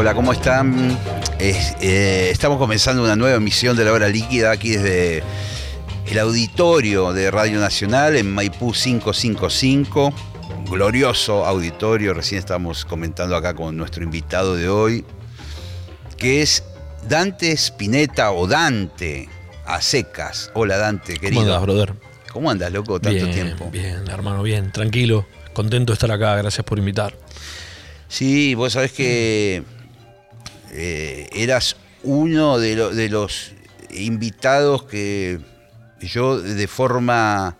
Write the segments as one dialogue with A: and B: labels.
A: Hola, ¿cómo están? Eh, estamos comenzando una nueva emisión de la hora líquida aquí desde el auditorio de Radio Nacional en Maipú 555. Glorioso auditorio, recién estamos comentando acá con nuestro invitado de hoy, que es Dante Spinetta o Dante a secas. Hola Dante, querido.
B: ¿Cómo andas, brother?
A: ¿Cómo andas, loco, tanto
B: bien,
A: tiempo?
B: Bien, hermano, bien, tranquilo. Contento de estar acá, gracias por invitar.
A: Sí, vos sabés que eh, eras uno de, de, los invitados que yo de forma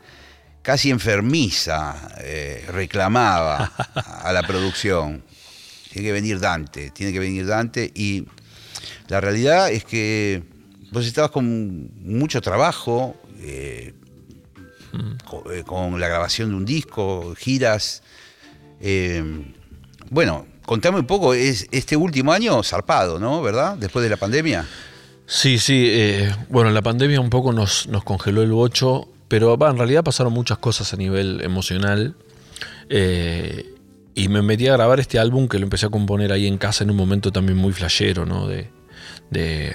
A: casi enfermiza eh, reclamaba a la producción. Tiene que venir Dante, tiene que venir Dante y la realidad es que vos estabas con mucho trabajo, eh, con, eh, con, la grabación de un disco, giras. Bueno, contame un poco, es este último año zarpado, ¿no? ¿Verdad? Después de la pandemia.
B: Sí, sí. Eh, bueno, la pandemia un poco nos, nos congeló el bocho, pero bah, en realidad pasaron muchas cosas a nivel emocional. Eh, y me metí a grabar este álbum que lo empecé a componer ahí en casa en un momento también muy flashero, ¿no? De, de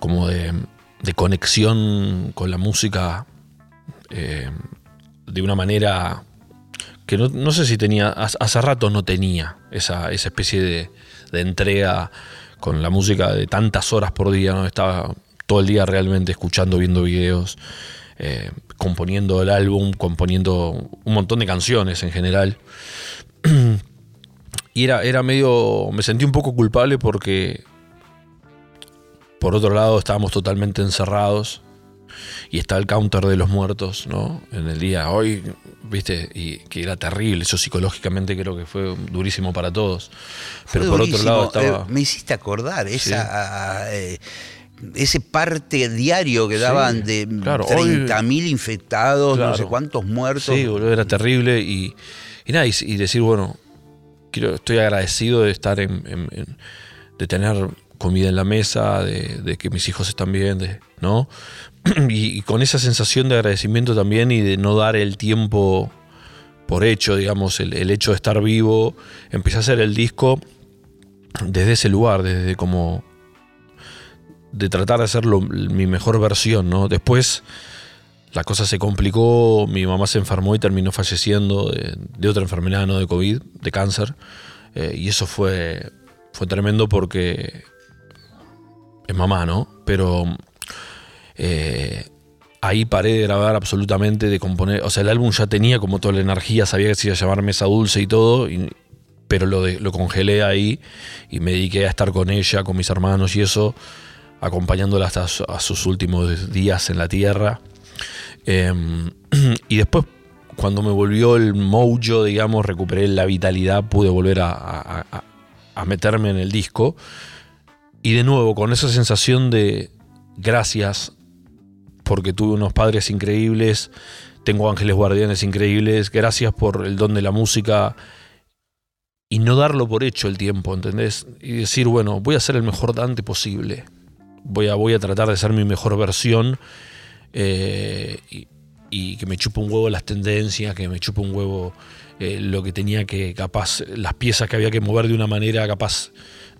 B: como de, de, conexión con la música eh, de una manera que no, no, sé si tenía, hace rato no tenía esa, esa especie de, de, entrega con la música de tantas horas por día, ¿no? estaba todo el día realmente escuchando, viendo videos, eh, componiendo el álbum, componiendo un montón de canciones en general. Y era, era medio, me sentí un poco culpable porque por otro lado estábamos totalmente encerrados y está el counter de los muertos, ¿no? En el día hoy, viste, y que era terrible, eso psicológicamente creo que fue durísimo para todos. Pero
A: fue
B: por
A: durísimo.
B: otro lado estaba...
A: Eh, me hiciste acordar esa... Sí. Eh, ese parte diario que daban sí, de
B: claro,
A: 30.000 infectados,
B: claro.
A: no sé cuántos muertos.
B: Sí, boludo, era terrible y, y nada, y, y, decir, bueno, quiero, estoy agradecido de estar en, en, en de tener comida en la mesa, de, de, que mis hijos están bien, de, ¿no? Y, con esa sensación de agradecimiento también y de no dar el tiempo por hecho, digamos, el, el hecho de estar vivo, empecé a hacer el disco desde ese lugar, desde como de tratar de hacerlo mi mejor versión, ¿no? Después la cosa se complicó, mi mamá se enfermó y terminó falleciendo de, de otra enfermedad, no de COVID, de cáncer, eh, y eso fue, fue tremendo porque es mamá, ¿no? Pero eh, ahí paré de grabar absolutamente, de componer. O sea, el álbum ya tenía como toda la energía, sabía que se iba a llamar Mesa Dulce y todo, pero lo, de, lo congelé ahí y me dediqué a estar con ella, con mis hermanos y eso, acompañándola hasta a sus últimos días en la tierra. Eh, y después, cuando me volvió el mojo, digamos, recuperé la vitalidad, pude volver a, a meterme en el disco. Y de nuevo, con esa sensación de gracias, porque tuve unos padres increíbles, tengo ángeles guardianes increíbles, gracias por el don de la música y no darlo por hecho el tiempo, ¿entendés? Y decir, bueno, voy a ser el mejor Dante posible, voy a, voy a tratar de ser mi mejor versión eh, y, que me chupe un huevo las tendencias, que me chupe un huevo eh, lo que tenía que, capaz, las piezas que había que mover de una manera capaz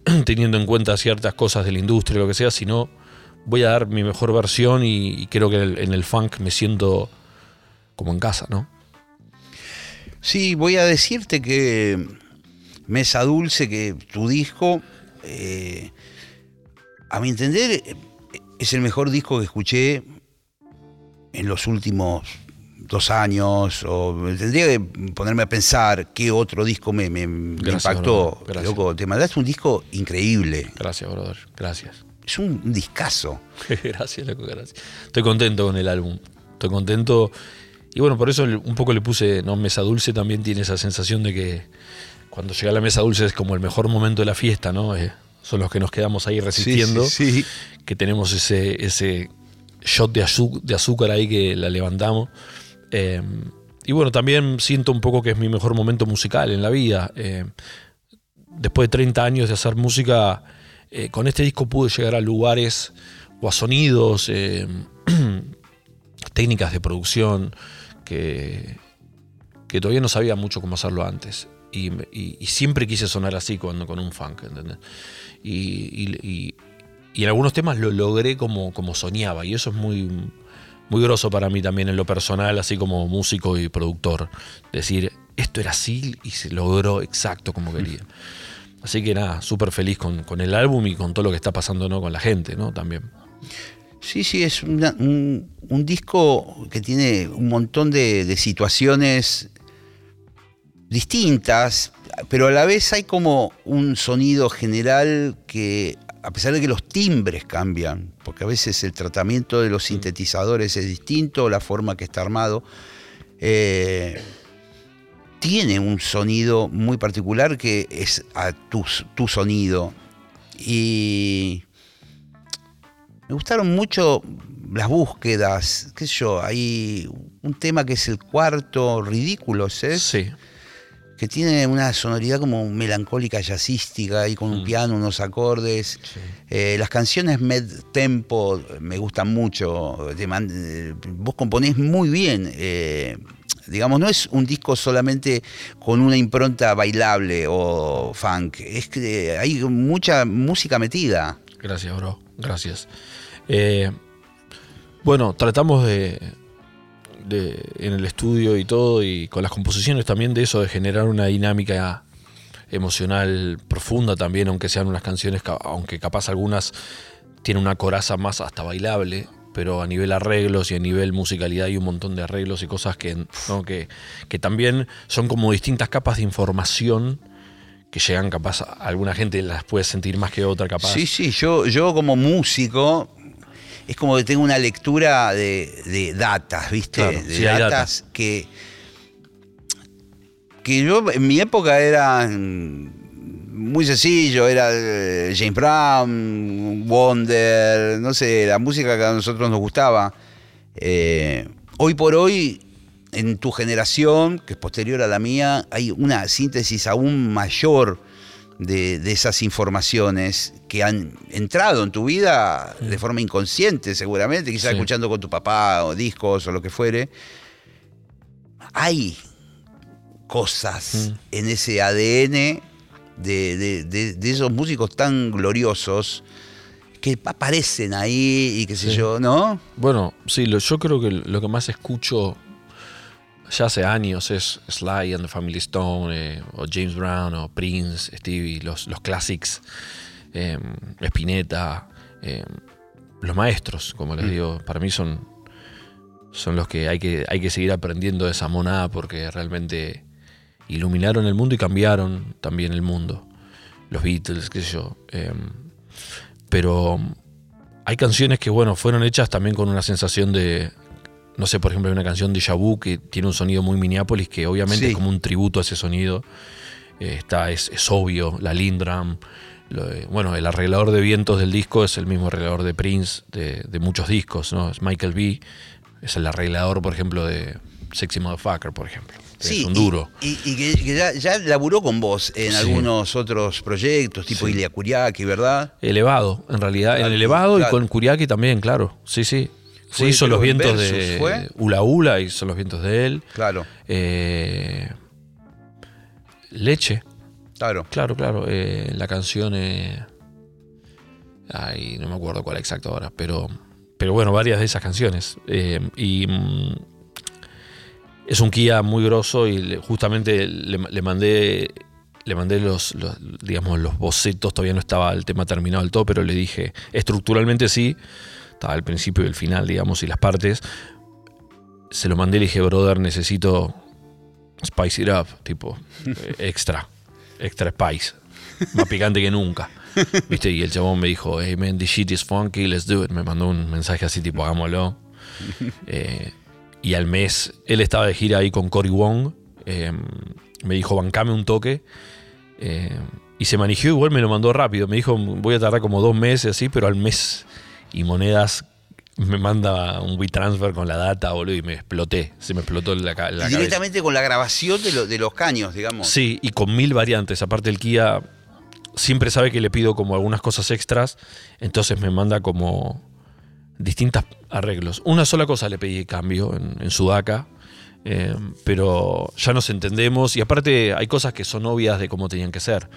B: teniendo en cuenta ciertas cosas de la industria lo que sea, sino voy a dar mi mejor versión y, y creo que en el funk me siento como en casa, ¿no?
A: Sí, voy a decirte que Mesa Dulce, que tu disco, eh, a mi entender, es el mejor disco que escuché en los últimos dos años, o tendría que ponerme a pensar qué otro disco me, me,
B: gracias,
A: me impactó. Loco, te mandaste un disco increíble.
B: Gracias, brother. Gracias.
A: Es un, discazo.
B: gracias, loco, gracias. Estoy contento con el álbum. Estoy contento. Y bueno, por eso un poco le puse, ¿no? Mesa Dulce también tiene esa sensación de que, cuando llega la mesa dulce es como el mejor momento de la fiesta, ¿no? Eh, son los que nos quedamos ahí resistiendo,
A: Sí, sí,
B: que tenemos ese, ese shot de azúcar ahí que la levantamos. Eh, y bueno, también siento un poco que es mi mejor momento musical en la vida. Eh, después de 30 años de hacer música, eh, con este disco pude llegar a lugares o a sonidos, eh, técnicas de producción que, que todavía no sabía mucho cómo hacerlo antes. Y, siempre quise sonar así cuando, con un funk, ¿entendés? Y, y- en algunos temas lo logré como, como soñaba, y eso es muy, muy groso para mí también en lo personal, así como músico y productor. Decir, esto era así y se logró exacto como quería. Así que nada, súper feliz con, con el álbum y con todo lo que está pasando ¿no? con la gente, ¿no? También.
A: Sí, sí, es una- un, un disco que tiene un montón de, de situaciones distintas, pero a la vez hay como un sonido general que, a pesar de que los timbres cambian, porque a veces el tratamiento de los sintetizadores es distinto, la forma que está armado, eh, tiene un sonido muy particular que es a tu, tu sonido. Y me gustaron mucho las búsquedas, qué sé yo, hay un tema que es el cuarto, Ridículos, ¿es?
B: Sí.
A: que tiene una sonoridad como melancólica, jazzística, y con un piano, unos acordes. Eh, las canciones med tempo me gustan mucho. Te eh, vos componés muy bien. eh, digamos, no es un disco solamente con una impronta bailable o funk. Es que hay mucha música metida.
B: Gracias, bro. Gracias. Eh, bueno, tratamos de, de- en el estudio y todo, y con las composiciones también de eso, de generar una dinámica emocional profunda también, aunque sean unas canciones, ca- aunque capaz algunas tienen una coraza más hasta bailable, pero a nivel arreglos y a nivel musicalidad hay un montón de arreglos y cosas que, ¿no? que, que también son como distintas capas de información que llegan capaz a alguna gente las puede sentir más que otra capaz.
A: Sí, sí, yo, yo como músico es como que tengo una lectura de, de datas, ¿viste?
B: Claro,
A: de
B: sí,
A: datas que, que yo en mi época eran muy sencillo, era eh, James Brown, Wonder, no sé, la música que a nosotros nos gustaba. Eh, hoy por hoy, en tu generación, que es posterior a la mía, hay una síntesis aún mayor de, de esas informaciones que han entrado en tu vida de forma inconsciente, seguramente, quizás
B: Sí.
A: escuchando con tu papá o discos o lo que fuere. Hay cosas en ese ADN de, de- de- de esos músicos tan gloriosos que aparecen ahí y qué sé
B: Sí.
A: yo, ¿no?
B: Bueno, sí, lo- yo creo que lo que más escucho ya hace años es Sly and the Family Stone, eh, o James Brown, o Prince, Stevie, los, los classics, eh, Spinetta, eh, los maestros, como les digo, para mí son, son los que hay, que hay que seguir aprendiendo de esa monada porque realmente iluminaron el mundo y cambiaron también el mundo. Los Beatles, qué sé yo. eh, pero hay canciones que, bueno, fueron hechas también con una sensación de. No sé, por ejemplo, hay una canción de Vu que tiene un sonido muy Minneapolis, que obviamente
A: Sí.
B: es como un tributo a ese sonido. Eh, está, es, es obvio, la Lindram. lo de- bueno, el arreglador de vientos del disco es el mismo arreglador de Prince, de, de muchos discos, ¿no? Es Michael B. Es el arreglador, por ejemplo, de Sexy Motherfucker, por ejemplo. Es un duro.
A: Y, y que, que ya, ya laburó con vos en
B: Sí.
A: algunos otros proyectos, tipo
B: Sí.
A: Ilia Kuriaki, ¿verdad?
B: Elevado, en realidad.
A: Claro,
B: en elevado
A: claro.
B: y con Kuriaki también, claro. Sí, sí. Sí, hizo los vientos
A: Versus,
B: de
A: ¿fue?
B: Ula Ula, hizo los vientos de él.
A: Claro,
B: Eh, Leche,
A: claro.
B: claro, claro. eh, la canción. eh, ay, no me acuerdo cuál exacto ahora, pero. Pero bueno, varias de esas canciones. Y. es un Kia muy grosso y le- justamente le, le mandé. Le mandé los, los, digamos, los bocetos, todavía no estaba el tema terminado del todo, pero le dije, estructuralmente sí, estaba el principio y el final, digamos, y las partes. Se lo mandé y le dije, brother, necesito spice it up, tipo, extra, extra spice, más picante que nunca. ¿Viste? Y el chabón me dijo, hey man, this shit is funky, let's do it. Me mandó un mensaje así, tipo, hagámoslo. Eh, y al mes, él estaba de gira ahí con Cory Wong. eh, me dijo, bancame un toque. Eh, y se manejó igual me lo mandó rápido. Me dijo, voy a tardar como dos meses así, pero al mes y monedas me manda un WeTransfer con la data, boludo, y me exploté. Se me explotó la, la
A: Y
B: cabeza.
A: directamente con la grabación de, lo- de los caños, digamos.
B: Sí, y con mil variantes. Aparte el Kia siempre sabe que le pido como algunas cosas extras, entonces me manda como distintos arreglos. Una sola cosa le pedí cambio en, en Sudaca, eh, pero ya nos entendemos y aparte hay cosas que son obvias de cómo tenían que ser.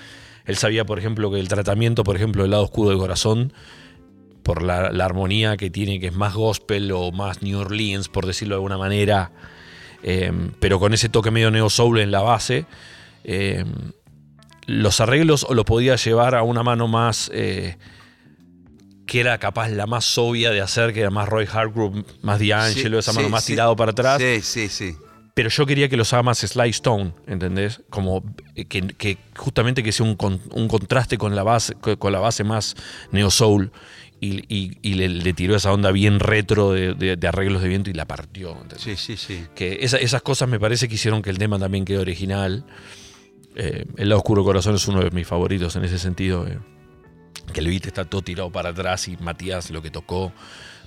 B: Él sabía, por ejemplo, que el tratamiento, por ejemplo, del lado oscuro del corazón, por la, armonía que tiene, que es más gospel o más New Orleans, por decirlo de alguna manera, eh, pero con ese toque medio neo soul en la base, eh, los arreglos o lo podía llevar a una mano más que era capaz la más obvia de hacer, que era más Roy Hargrove, más D'Angelo, esa mano
A: sí,
B: más
A: sí.
B: tirado para atrás.
A: Sí, sí, sí.
B: Pero yo quería que los haga más Sly Stone, ¿entendés? Como eh, que, que justamente que sea un, con- un contraste con la base, con con la base más neo soul. Y, y- y le, le tiró esa onda bien retro de, de- de arreglos de viento y la partió. ¿entendés?
A: Sí, sí, sí.
B: Que esa- esas cosas me parece que hicieron que el tema también quede original. Eh, el lado oscuro corazón es uno de mis favoritos en ese sentido. eh. Que el beat está todo tirado para atrás y Matías lo que tocó.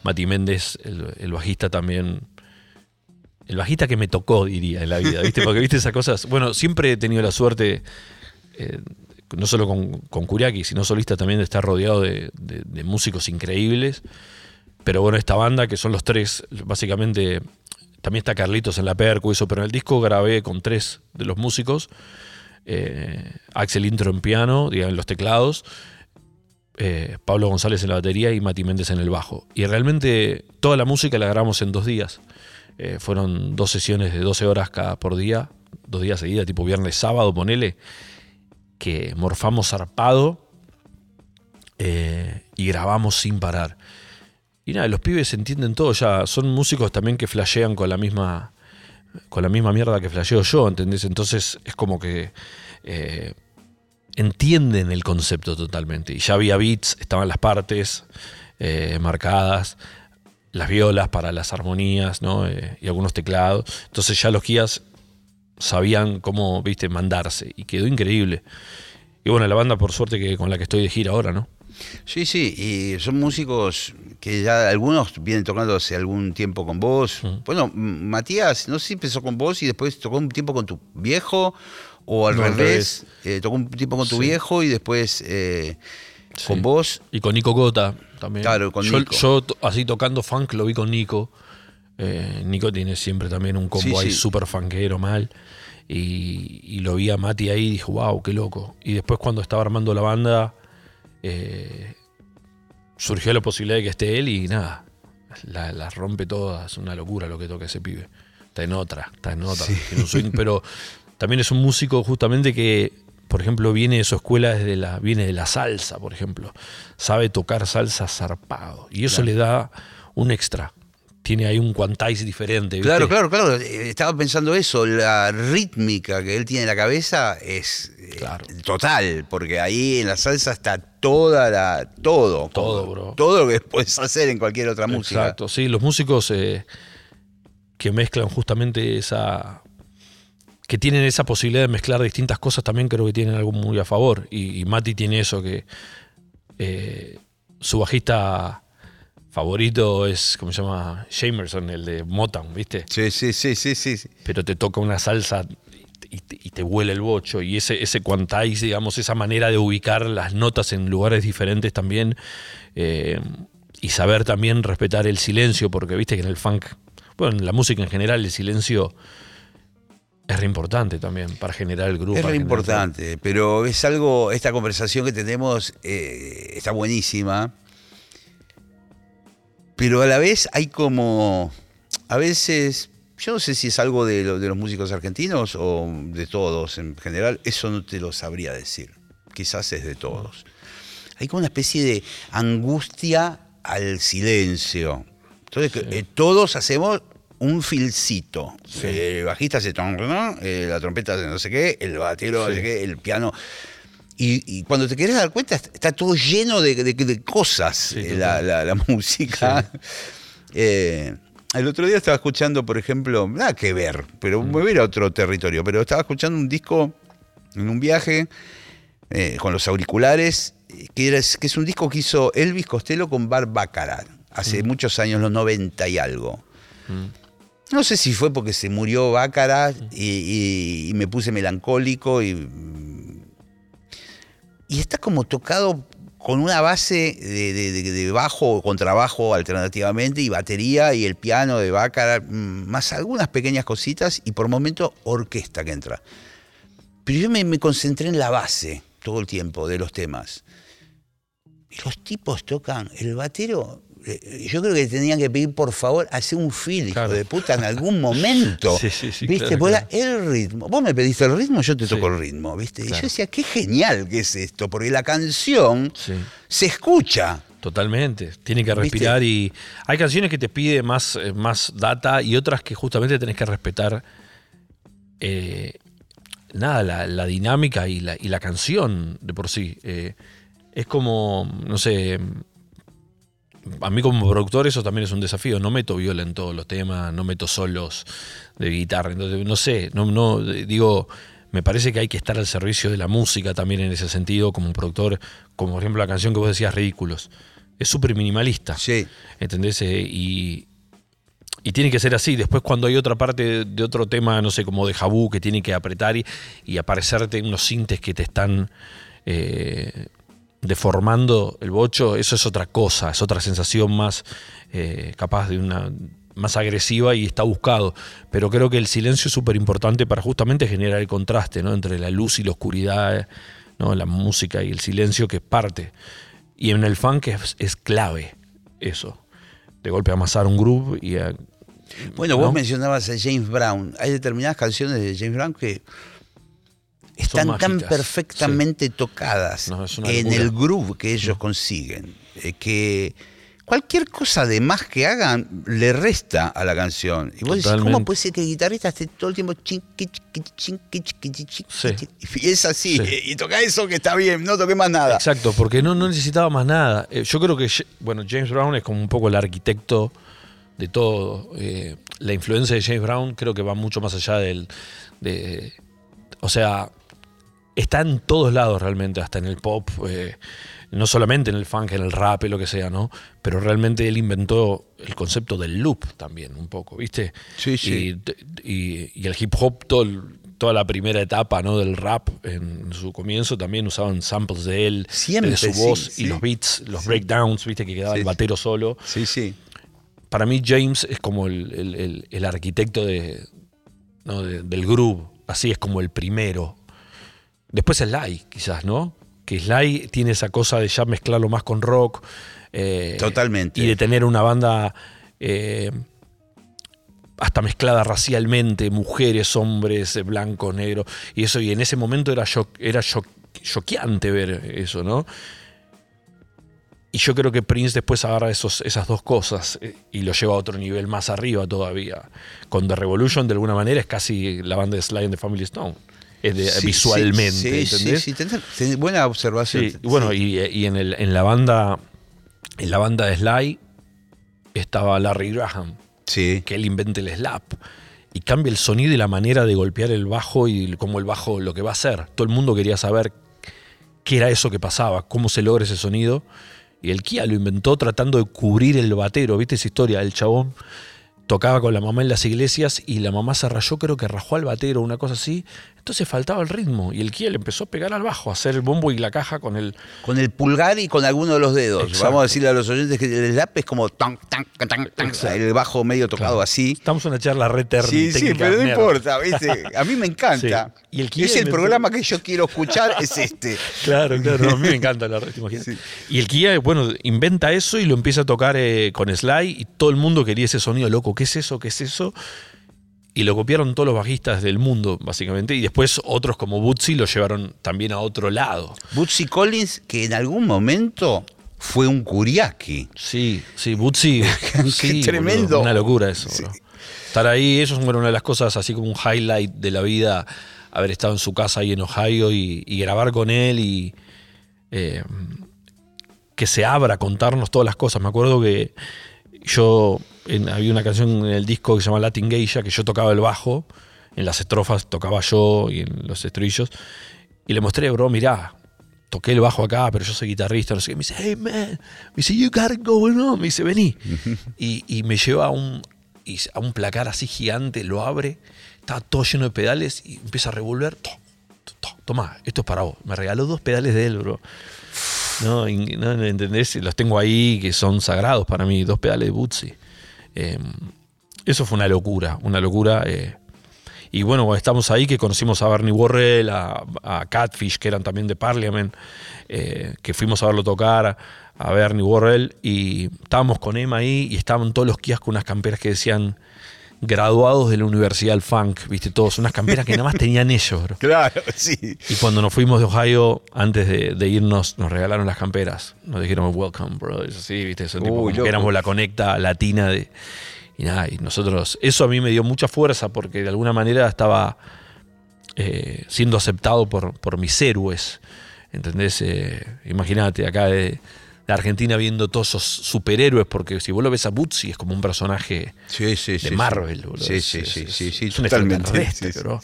B: Mati Méndez, el, bajista también. El bajista que me tocó, diría, en la vida, ¿viste? Porque viste esas cosas. Bueno, siempre he tenido la suerte, eh, no solo con, con Kuriaki, sino solista también de estar rodeado de, de- de músicos increíbles. Pero bueno, esta banda, que son los tres, básicamente, también está Carlitos en la percu, eso, pero en el disco grabé con tres de los músicos. eh, Axel Intro en piano, digamos, en los teclados. Eh, Pablo González en la batería y Mati Méndez en el bajo. Y realmente toda la música la grabamos en dos días. Eh, fueron dos sesiones de 12 horas cada por día, dos días seguidas, tipo viernes, sábado, ponele, que morfamos zarpado eh, y grabamos sin parar. Y nada, los pibes entienden todo ya, son músicos también que flashean con la misma con la misma mierda que flasheo yo, ¿entendés? Entonces es como que entienden el concepto totalmente. Y ya había beats, estaban las partes eh, marcadas, las violas para las armonías, ¿no? Eh, y algunos teclados. Entonces ya los guías sabían cómo, viste, mandarse. Y quedó increíble. Y bueno, la banda, por suerte, que con la que estoy de gira ahora, ¿no?
A: Sí, sí, y son músicos que ya algunos vienen tocando hace algún tiempo con vos. Bueno, Matías, no sé si empezó con vos y después tocó un tiempo con tu viejo, o al
B: No,
A: revés, eh, tocó un tiempo con tu
B: Sí.
A: viejo y después eh,
B: Sí.
A: con vos.
B: Y con Nico Gota también.
A: Claro, con
B: yo,
A: Nico.
B: yo así tocando funk lo vi con Nico. Eh, Nico tiene siempre también un combo
A: Sí,
B: ahí
A: sí.
B: súper funkero mal. Y, y lo vi a Mati ahí y dije, wow, qué loco. Y después cuando estaba armando la banda, eh, surgió la posibilidad de que esté él y nada, la, la rompe todas. Es una locura lo que toca ese pibe. Está en otra, está en otra. swing, pero también es un músico justamente que, por ejemplo, viene de su escuela desde la, viene de la salsa, por ejemplo. Sabe tocar salsa zarpado. Y eso
A: Claro.
B: le da un extra. Tiene ahí un quantize diferente. ¿viste?
A: Claro, claro, claro. eh, Estaba pensando eso, la rítmica que él tiene en la cabeza es eh,
B: Claro.
A: total, porque ahí en la salsa está toda la todo,
B: Todo, bro.
A: todo lo que puedes hacer en cualquier otra música.
B: Exacto, sí, los músicos eh, que mezclan justamente esa. Que tienen esa posibilidad de mezclar distintas cosas también creo que tienen algo muy a favor. Y, y Mati tiene eso que. eh, su bajista favorito es, ¿cómo se llama? Jamerson, el de Motown, ¿viste?
A: Sí, sí, sí, sí, sí.
B: pero te toca una salsa y te, y te huele el bocho. Y ese, ese quantize, digamos, esa manera de ubicar las notas en lugares diferentes también. eh, y saber también respetar el silencio, porque viste que en el funk, bueno, en la música en general, el silencio es re importante también para generar el grupo.
A: Es re importante, pero es algo, esta conversación que tenemos eh, está buenísima, pero a la vez hay como, a veces, yo no sé si es algo de, lo- de los músicos argentinos o de todos en general, eso no te lo sabría decir, quizás es de todos. Hay como una especie de angustia al silencio. Entonces, eh, todos hacemos un filcito. El bajista hace ton, ¿no? Eh, la trompeta hace no sé qué, el batero no sé qué, el piano. Y, y cuando te querés dar cuenta, está todo lleno de, de- de cosas
B: Sí,
A: eh, la, la- la música. Eh, el otro día estaba escuchando, por ejemplo, nada que ver, pero me voy a otro territorio, pero estaba escuchando un disco en un viaje eh, con los auriculares, que, era- que es un disco que hizo Elvis Costello con Bar Baccarat, hace muchos años, los 90 y algo. No sé si fue porque se murió Baccarat y, y- y me puse melancólico y, y está como tocado con una base de, de- de- de bajo o contrabajo alternativamente y batería y el piano de Baccarat, mm, más algunas pequeñas cositas y por momento orquesta que entra. Pero yo me, me concentré en la base todo el tiempo de los temas. Y los tipos tocan, el batero, yo creo que tenían que pedir por favor hacer un feel, hijo de puta, en algún momento.
B: Sí, sí, sí,
A: ¿Viste?
B: claro, claro.
A: el ritmo. Vos me pediste el ritmo, yo te toco el ritmo, ¿viste? Y yo decía, qué genial que es esto, porque la canción se escucha.
B: Totalmente, tiene que
A: ¿Viste?
B: respirar y hay canciones que te pide más, eh, más data y otras que justamente tenés que respetar eh, nada, la, la dinámica y la, y la canción de por sí. Eh, es como, no sé, a mí como productor eso también es un desafío. No meto viola en todos los temas, no meto solos de guitarra. Entonces, no sé, no, no digo, me parece que hay que estar al servicio de la música también en ese sentido, como un productor, como por ejemplo la canción que vos decías, Ridículos. Es súper minimalista.
A: Sí.
B: ¿Entendés? Eh, y, y tiene que ser así. Después, cuando hay otra parte de, de otro tema, no sé, como de Jabú, que tiene que apretar y, y aparecerte unos sintes que te están eh, deformando el bocho, eso es otra cosa, es otra sensación más eh, capaz de una más agresiva y está buscado. Pero creo que el silencio es súper importante para justamente generar el contraste ¿no? entre la luz y la oscuridad, ¿no? la música y el silencio que es parte. Y en el funk es, es clave eso. De golpe amasar un groove y a-
A: Bueno,
B: ¿no?
A: vos mencionabas a James Brown. Hay determinadas canciones de James Brown que están tan perfectamente tocadas
B: No,
A: en el groove que ellos consiguen, eh, que cualquier cosa de más que hagan le resta a la canción. Y vos decís, ¿cómo
B: Totalmente.
A: puede ser que el guitarrista esté todo el tiempo chinqui, chinqui, chiqui,
B: Sí.
A: Y es así,
B: Sí.
A: y toca eso que está bien, no toque más nada.
B: Exacto, porque no, no necesitaba más nada. Eh, yo creo que, bueno, James Brown es como un poco el arquitecto de todo. Eh, la influencia de James Brown creo que va mucho más allá del... De, o sea, está en todos lados realmente, hasta en el pop, eh, no solamente en el funk, en el rap, lo que sea, ¿no? Pero realmente él inventó el concepto del loop también, un poco, ¿viste?
A: Sí, sí.
B: Y, y- y el hip hop, todo el- toda la primera etapa ¿no? del rap, en su comienzo también usaban samples de él,
A: Siempre,
B: de su voz
A: sí.
B: y los beats, los breakdowns, ¿viste? Que quedaba el batero solo.
A: Sí, sí.
B: Para mí James es como el, el- el- el arquitecto de, ¿no? de- del groove, así es como el primero. Después Sly, quizás, ¿no? Que Sly tiene esa cosa de ya mezclarlo más con rock. eh,
A: Totalmente.
B: Y de tener una banda eh, hasta mezclada racialmente, mujeres, hombres, eh, blancos, negros. Y eso, y en ese momento era, shock- era shock- choqueante ver eso, ¿no? Y yo creo que Prince después agarra esos, esas dos cosas y lo lleva a otro nivel más arriba todavía. Con The Revolution, de alguna manera, es casi la banda de Sly and the Family Stone. De-
A: Sí,
B: visualmente,
A: sí,
B: ¿entendés?
A: Sí, sí, buena observación.
B: Sí, bueno, y, y en, el- en la banda en la banda de Sly estaba Larry Graham,
A: Sí.
B: que él inventa el slap y cambia el sonido y la manera de golpear el bajo y cómo el bajo lo que va a hacer. Todo el mundo quería saber qué era eso que pasaba, cómo se logra ese sonido. Y el Kia lo inventó tratando de cubrir el batero. ¿Viste esa historia? El chabón tocaba con la mamá en las iglesias y la mamá se rayó, creo que rajó al batero, una cosa así. Entonces faltaba el ritmo y el Kia le empezó a pegar al bajo, a hacer el bombo y la caja con el...
A: Con el pulgar y con alguno de los dedos.
B: Exacto.
A: Vamos a decirle a los oyentes que el slap es como tan, tan, tan, tan, el bajo medio tocado
B: Claro.
A: así.
B: Estamos en una charla re
A: Sí, sí, pero no importa, ¿viste? A mí me encanta.
B: Sí. Y el Kia
A: es el programa que yo quiero escuchar, es este.
B: Claro, claro, a mí me encanta la red.
A: Sí.
B: Y el Kia, bueno, inventa eso y lo empieza a tocar eh, con Sly y todo el mundo quería ese sonido loco, ¿qué es eso? ¿Qué es eso? Y lo copiaron todos los bajistas del mundo, básicamente, y después otros como Bootsy lo llevaron también a otro lado.
A: Bootsy Collins, que en algún momento fue un curiaki.
B: Sí, sí, Bootsy. sí,
A: tremendo.
B: una locura eso,
A: Sí.
B: Estar ahí, eso es bueno, una de las cosas, así como un highlight de la vida, haber estado en su casa ahí en Ohio y, y grabar con él y eh, que se abra a contarnos todas las cosas. Me acuerdo que yo, en- había una canción en el disco que se llama Latin Geisha, que yo tocaba el bajo, en las estrofas tocaba yo y en los estribillos, y le mostré, bro, mirá, toqué el bajo acá, pero yo soy guitarrista, no sé qué. Me dice, hey man, me dice, you got it going on. Me dice, vení. y, y me lleva a un, y a un placar así gigante, lo abre, estaba todo lleno de pedales y empieza a revolver. To, to, to, Toma, esto es para vos. Me regaló dos pedales de él, bro. No, no, ¿entendés? Los tengo ahí que son sagrados para mí, dos pedales de Bootsy. Eh, eso fue una locura, una locura. eh. Y bueno, estamos ahí, que conocimos a Bernie Worrell, a, Catfish, que eran también de Parliament, eh, que fuimos a verlo tocar, a, a Bernie Worrell, y estábamos con Emma ahí, y estaban todos los kioscos con unas camperas que decían graduados de la Universidad del Funk, viste, todos, unas camperas que nada más tenían ellos, bro.
A: Claro, sí.
B: Y cuando nos fuimos de Ohio, antes de, de irnos, nos regalaron las camperas. Nos dijeron, welcome, bro. Sí, viste, eso, tipo, como que éramos la conecta latina de. Y nada, y nosotros. Eso a mí me dio mucha fuerza porque de alguna manera estaba eh, siendo aceptado por, por mis héroes. ¿Entendés? Eh, Imagínate, acá de, de Argentina viendo todos esos superhéroes, porque si vos lo ves a Bootsy es como un personaje
A: Sí, sí,
B: de
A: sí.
B: Marvel, boludo.
A: Sí, sí, sí, sí, sí,
B: es un
A: totalmente.
B: bro.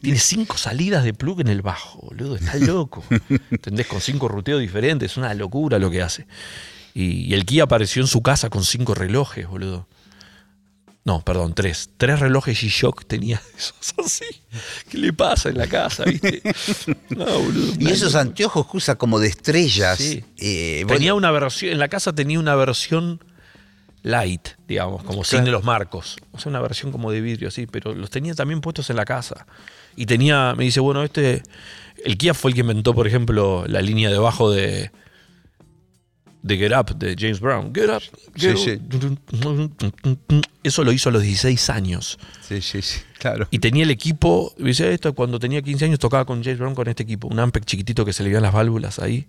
B: Tiene cinco salidas de plug en el bajo, boludo. Está loco. ¿Entendés? Con cinco ruteos diferentes. Es una locura lo que hace. Y, y el Kia apareció en su casa con cinco relojes, boludo. No, perdón, tres. Tres relojes G-Shock tenía esos así. ¿Qué le pasa en la casa, viste? No, boludo.
A: Y esos anteojos que usa como de estrellas.
B: Sí.
A: eh,
B: Tenía
A: bueno,
B: una versión, en la casa tenía una versión light, digamos, como sin
A: Claro.
B: de los marcos. O sea, una versión como de vidrio así, pero los tenía también puestos en la casa. Y tenía, me dice, bueno, este, el Kia fue el que inventó, por ejemplo, la línea de bajo de, de Get Up, de James Brown. Get Up. Get
A: Sí,
B: Up. Eso lo hizo a los 16 años.
A: Sí, sí, sí, claro.
B: Y tenía el equipo, dice esto, cuando tenía 15 años tocaba con James Brown con este equipo, un Ampeg chiquitito que se le veían las válvulas ahí.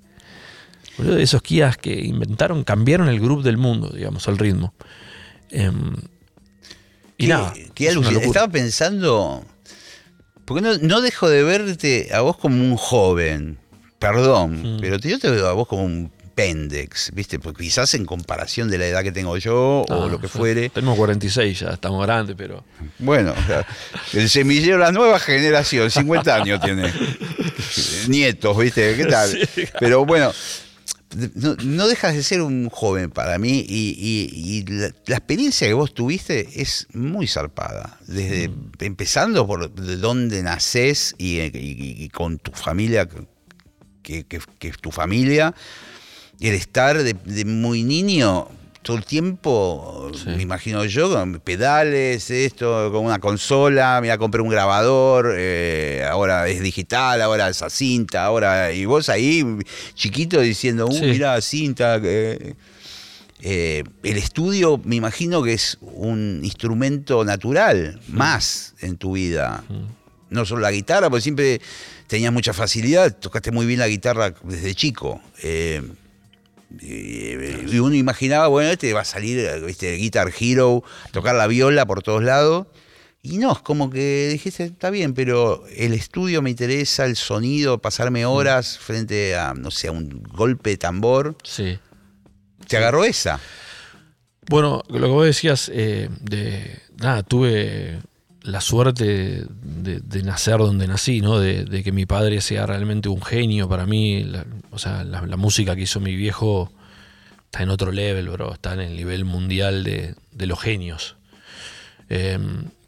B: Esos Kias que inventaron, cambiaron el groove del mundo, digamos, al ritmo. Em, y
A: Qué-
B: nada.
A: qué
B: es.
A: Estaba pensando. Porque no, no dejo de verte a vos como un joven. Perdón,
B: Mm.
A: pero yo te veo a vos como un pendex, ¿viste? Porque quizás en comparación de la edad que tengo yo o
B: Ah,
A: lo que fuere.
B: Tenemos 46 ya, estamos grandes, pero.
A: Bueno, el semillero, la nueva generación, 50 años tiene. Nietos, ¿viste? ¿Qué tal?
B: Sí.
A: Pero bueno, no, no dejas de ser un joven para mí y, y- y la, la experiencia que vos tuviste es muy zarpada. Desde empezando por de dónde nacés y, y- y con tu familia, que, que- que es tu familia, el estar de, de muy niño todo el tiempo,
B: Sí.
A: me imagino yo, con pedales, esto, con una consola, mira, compré un grabador, eh, ahora es digital, ahora esa cinta, ahora, y vos ahí, chiquito, diciendo, uh,
B: Sí.
A: mirá, cinta. Eh, el estudio me imagino que es un instrumento natural, más en tu vida. No solo la guitarra, porque siempre tenías mucha facilidad, tocaste muy bien la guitarra desde chico. Y uno imaginaba, bueno, este va a salir, viste, Guitar Hero, tocar la viola por todos lados. Y no, es como que dijiste, está bien, pero el estudio me interesa, el sonido, pasarme horas frente a, no sé, a un golpe de tambor.
B: Sí.
A: Te agarró esa.
B: Bueno, lo que vos decías, eh, de. Nada, tuve la suerte de, nacer donde nací, ¿no? De, que mi padre sea realmente un genio para mí. la- o sea, la, música que hizo mi viejo está en otro level, bro. Está en el nivel mundial de, los genios. Eh,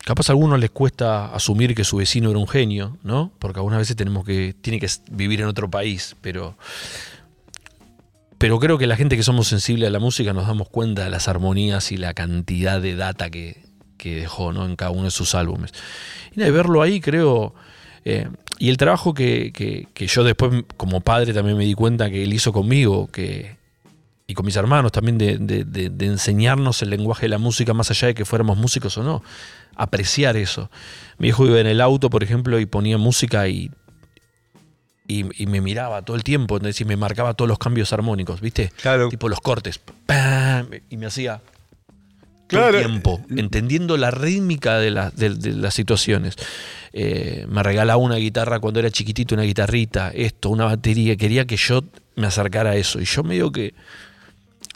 B: capaz a algunos les cuesta asumir que su vecino era un genio, ¿no? Porque algunas veces tenemos que. tiene que vivir en otro país, pero. Pero creo que la gente que somos sensibles a la música nos damos cuenta de las armonías y la cantidad de data que, que dejó ¿no? en cada uno de sus álbumes. Y de verlo ahí, creo. eh, y el trabajo que, que- que yo después, como padre, también me di cuenta que él hizo conmigo, que, y con mis hermanos también, de, de- de- de enseñarnos el lenguaje de la música, más allá de que fuéramos músicos o no. Apreciar eso. Mi hijo iba en el auto, por ejemplo, y ponía música y y, y me miraba todo el tiempo, es decir, me marcaba todos los cambios armónicos, ¿viste?
A: Claro.
B: Tipo los cortes. ¡pam! Y me hacía
A: Claro.
B: el tiempo, entendiendo la rítmica de, la- de- de las situaciones. Eh, me regalaba una guitarra cuando era chiquitito, una guitarrita, esto, una batería. Quería que yo me acercara a eso. Y yo medio que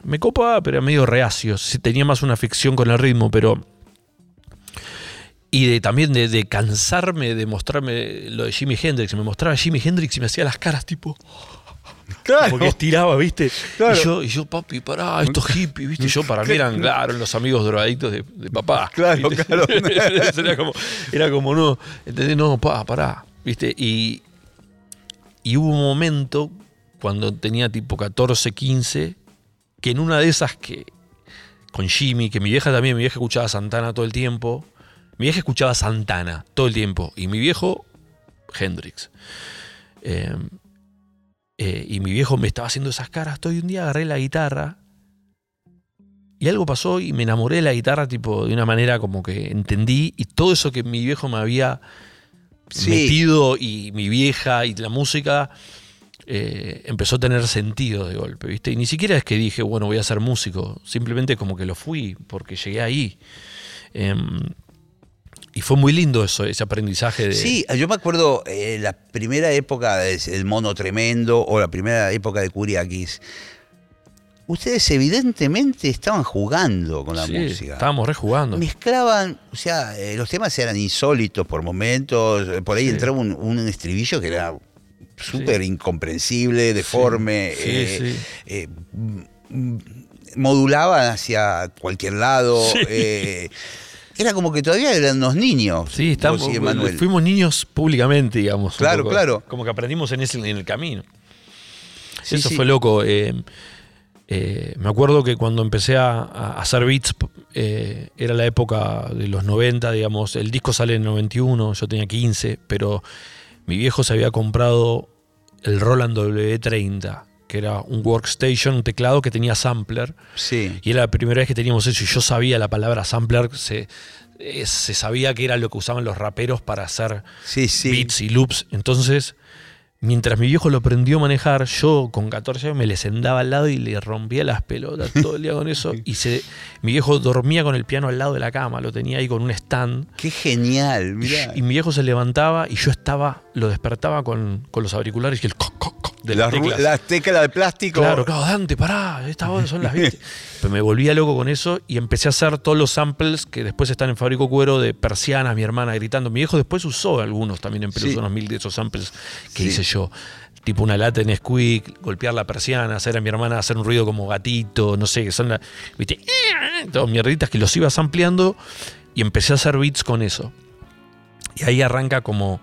B: me copaba, pero era medio reacio. Sí, tenía más una ficción con el ritmo, pero y de, también de, de cansarme de mostrarme lo de Jimi Hendrix. Me mostraba Jimi Hendrix y me hacía las caras tipo.
A: Claro.
B: Como que estiraba, ¿viste?
A: Claro.
B: Y, yo, y yo, papi, pará, estos hippies, ¿viste? Yo para mí eran, claro, los amigos drogadictos de, de papá.
A: Claro,
B: ¿viste?
A: claro.
B: era, como, era como, no, ¿entendés? No, pa, pará, ¿viste? Y, y hubo un momento cuando tenía tipo 14, 15, que en una de esas que, con Jimmy, que mi vieja también, mi vieja escuchaba Santana todo el tiempo. Mi vieja escuchaba Santana todo el tiempo. Y mi viejo, Hendrix. Eh, eh, y mi viejo me estaba haciendo esas caras todo y un día agarré la guitarra. Y algo pasó y me enamoré de la guitarra, tipo, de una manera como que entendí. Y todo eso que mi viejo me había
A: Sí.
B: metido y mi vieja y la música eh, empezó a tener sentido de golpe, ¿viste? Y ni siquiera es que dije, bueno, voy a ser músico, simplemente como que lo fui, porque llegué ahí. Em, y fue muy lindo eso, ese aprendizaje de...
A: Sí, yo me acuerdo eh, la primera época del Mono Tremendo o la primera época de Curiakis. Ustedes evidentemente estaban jugando con la
B: Sí,
A: música.
B: Estábamos rejugando.
A: Mezclaban, o sea, eh, los temas eran insólitos por momentos. eh, Por ahí
B: Sí.
A: entraba un, un estribillo que era súper incomprensible, deforme.
B: Sí,
A: eh,
B: sí.
A: eh, mm, modulaban hacia cualquier lado.
B: Sí.
A: eh, era como que todavía eran unos niños.
B: Sí, estamos, fuimos niños públicamente, digamos.
A: Claro,
B: poco.
A: claro.
B: Como que aprendimos en, ese, en el camino.
A: Sí,
B: Eso
A: sí.
B: fue loco. eh, eh, me acuerdo que cuando empecé a, a hacer beats, eh, era la época de los 90, digamos. El disco sale en el 91, yo tenía 15, pero mi viejo se había comprado el Roland W30, que era un workstation, un teclado que tenía sampler.
A: Sí.
B: Y era la primera vez que teníamos eso y yo sabía la palabra sampler, se, eh, se sabía que era lo que usaban los raperos para hacer
A: Sí, sí.
B: beats y loops. Entonces, mientras mi viejo lo aprendió a manejar, yo con 14 años me le sentaba al lado y le rompía las pelotas todo el día con eso. Y se, mi viejo dormía con el piano al lado de la cama, lo tenía ahí con un stand.
A: Qué genial, mirá.
B: Y mi viejo se levantaba y yo estaba, lo despertaba con, con los auriculares y el coc, coc, coc de las
A: las,
B: teclas.
A: las teclas de plástico.
B: Claro, claro, Dante, pará, estas son las 20. Pero me volvía loco con eso y empecé a hacer todos los samples que después están en Fábrico Cuero de persianas, mi hermana gritando. Mi viejo después usó algunos también en Perú,
A: Sí.
B: unos mil de esos samples que
A: Sí.
B: hice yo. Tipo una lata en squeak, golpear la persiana, hacer a mi hermana hacer un ruido como gatito, no sé, que son la, ¿viste? Todas mierditas que los ibas ampliando y empecé a hacer beats con eso. Y ahí arranca como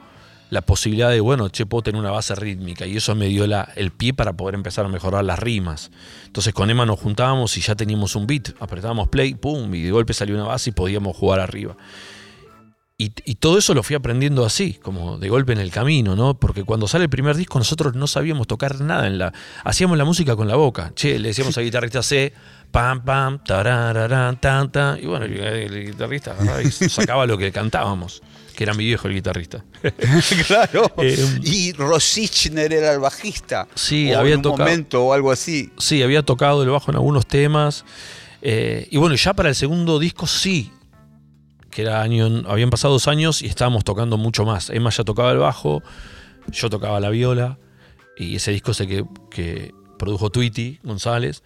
B: la posibilidad de, bueno, che, puedo tener una base rítmica. Y eso me dio el pie para poder empezar a mejorar las rimas. Entonces con Emma nos juntábamos y ya teníamos un beat. Apretábamos play, pum, y de golpe salió una base y podíamos jugar arriba. Y, todo eso lo fui aprendiendo así, como de golpe en el camino, ¿no? Porque cuando sale el primer disco nosotros no sabíamos tocar nada en la... Hacíamos la música con la boca. Che, le decíamos al guitarrista C, pam, pam, tarararán, tan, tan. Y bueno, el, guitarrista sacaba lo que cantábamos, que era mi viejo el guitarrista.
A: claro.
B: Eh,
A: y Rosichner era el bajista.
B: Sí,
A: O
B: había
A: en un
B: tocado-
A: momento o algo así.
B: Sí, había tocado el bajo en algunos temas. eh, y bueno, ya para el segundo disco sí, que era año, habían pasado dos años y estábamos tocando mucho más. Emma ya tocaba el bajo, yo tocaba la viola, y ese disco sé que, que produjo Tweety González.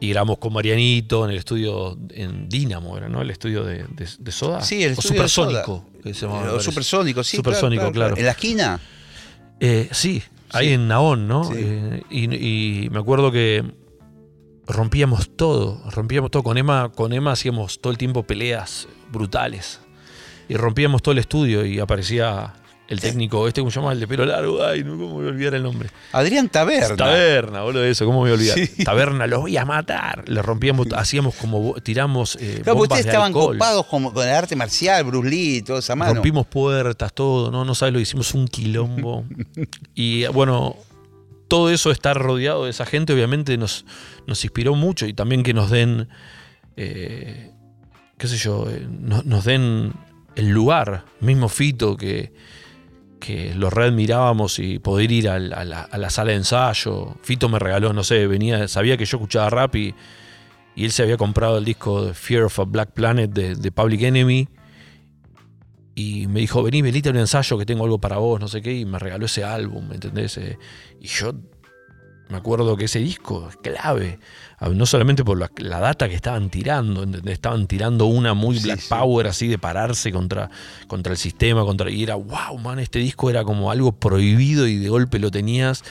B: Y grabamos con Marianito en el estudio en Dínamo, era, ¿no? El estudio de, de- de Soda.
A: Sí, el
B: o
A: estudio de
B: Supersónico. Que se llamaba, me
A: O
B: parece.
A: Supersónico, sí.
B: Supersónico, claro.
A: En la esquina.
B: Eh, sí, ahí en Naón, ¿no?
A: Sí.
B: Eh, y, y me acuerdo que rompíamos todo, rompíamos todo. Con Emma, con Emma hacíamos todo el tiempo peleas brutales. Y rompíamos todo el estudio y aparecía el técnico, este, ¿cómo se llama? El de pelo largo. Ay, no, ¿cómo voy a olvidar el nombre?
A: Adrián Taberna.
B: Taberna, boludo, eso, ¿cómo me voy a olvidar?
A: Sí.
B: Taberna, los voy a matar. Le rompíamos, hacíamos como, tiramos eh,
A: Claro,
B: bombas
A: ustedes
B: de
A: estaban
B: alcohol.
A: copados como con el arte marcial, Bruce Lee, toda esa mano.
B: Rompimos puertas, todo, no, no sabes lo hicimos, un quilombo. y bueno, todo eso, estar rodeado de esa gente, obviamente nos, nos inspiró mucho y también que nos den, eh, qué sé yo, eh, no- nos den el lugar, mismo Fito, que, que los red mirábamos y poder ir a, la, sala de ensayo. Fito me regaló, no sé, venía, sabía que yo escuchaba rap y, y él se había comprado el disco Fear of a Black Planet de, Public Enemy. Y me dijo, vení, venite a un ensayo que tengo algo para vos, no sé qué, y me regaló ese álbum, ¿me entendés? Eh, y yo me acuerdo que ese disco es clave, ah, no solamente por la, la data que estaban tirando, ¿entendés? Estaban tirando una muy Black
A: sí.
B: Power, así de pararse contra, contra el sistema, contra, y era, wow, man, este disco era como algo prohibido y de golpe lo tenías.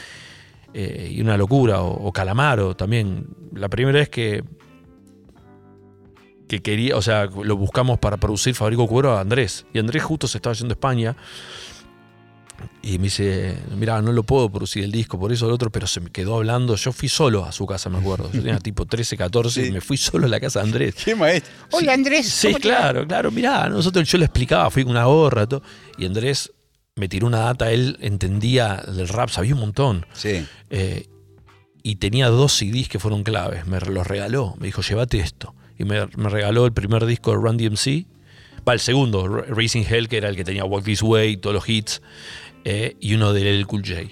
B: eh, y una locura, o, Calamaro también. La primera vez que, que quería, o sea, lo buscamos para producir Fabrico Cuero a Andrés, y Andrés justo se estaba yendo a España y me dice, mira, no lo puedo producir el disco, por eso el otro, pero se me quedó hablando. Yo fui solo a su casa, me acuerdo. Yo tenía tipo 13, 14 y me fui solo a la casa de Andrés.
A: ¿Qué maestro?
B: Hola Andrés. Sí, claro, claro. Mirá, nosotros yo le explicaba, fui con una gorra todo, y Andrés me tiró una data, él entendía del rap, sabía un montón.
A: Sí.
B: Eh, y tenía dos CDs que fueron claves. Me los regaló, me dijo, llévate esto. Y me, me regaló el primer disco de Run DMC. Va, el segundo, Racing Hell, que era el que tenía Walk This Way, todos los hits. Eh, y uno de El Cool J.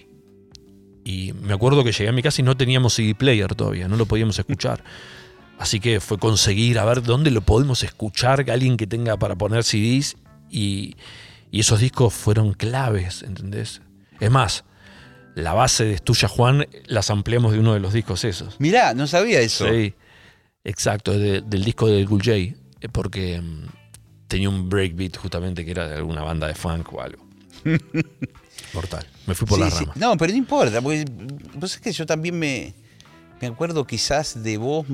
B: Y me acuerdo que llegué a mi casa y no teníamos CD player todavía, no lo podíamos escuchar. Así que fue conseguir a ver dónde lo podemos escuchar, alguien que tenga para poner CDs y, esos discos fueron claves, ¿entendés? Es más, la base de Estuya Juan las ampliamos de uno de los discos esos.
A: Mirá, no sabía eso.
B: Sí, exacto, del disco del Cool J, eh, porque mm, tenía un breakbeat justamente que era de alguna banda de funk o algo. Mortal. Me fui por la rama.
A: No, pero no importa, porque vos que yo también me, me acuerdo quizás de vos,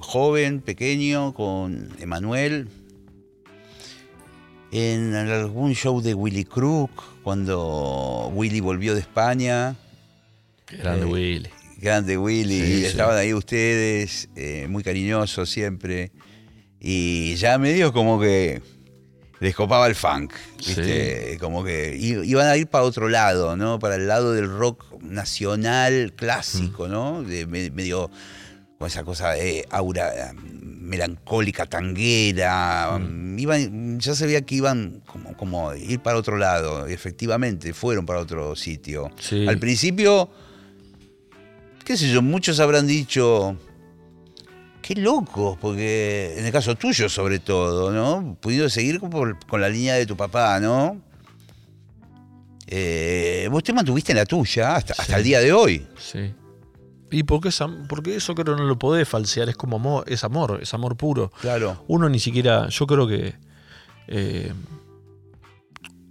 A: joven, pequeño, con Emanuel, en algún show de Willy Crook, cuando Willy volvió de España.
B: Grande eh, Willy.
A: Grande Willy. estaban ahí ustedes, eh, muy cariñosos siempre. Y ya medio como que les copaba el funk, ¿viste? Como que iban a ir para otro lado, ¿no? Para el lado del rock nacional clásico, ¿no? De, medio con esa cosa de aura melancólica, tanguera. Iban, ya se veía que iban como, como ir para otro lado. Efectivamente, fueron para otro sitio. Al principio, qué sé yo, muchos habrán dicho Qué loco, porque en el caso tuyo sobre todo, ¿no? Pudiendo seguir con, la línea de tu papá, ¿no? Eh, vos te mantuviste en la tuya hasta, hasta el día de hoy.
B: Sí. Y porque, porque eso creo no lo podés falsear, es como amor, es amor, es amor puro.
A: Claro.
B: Uno ni siquiera, yo creo que eh,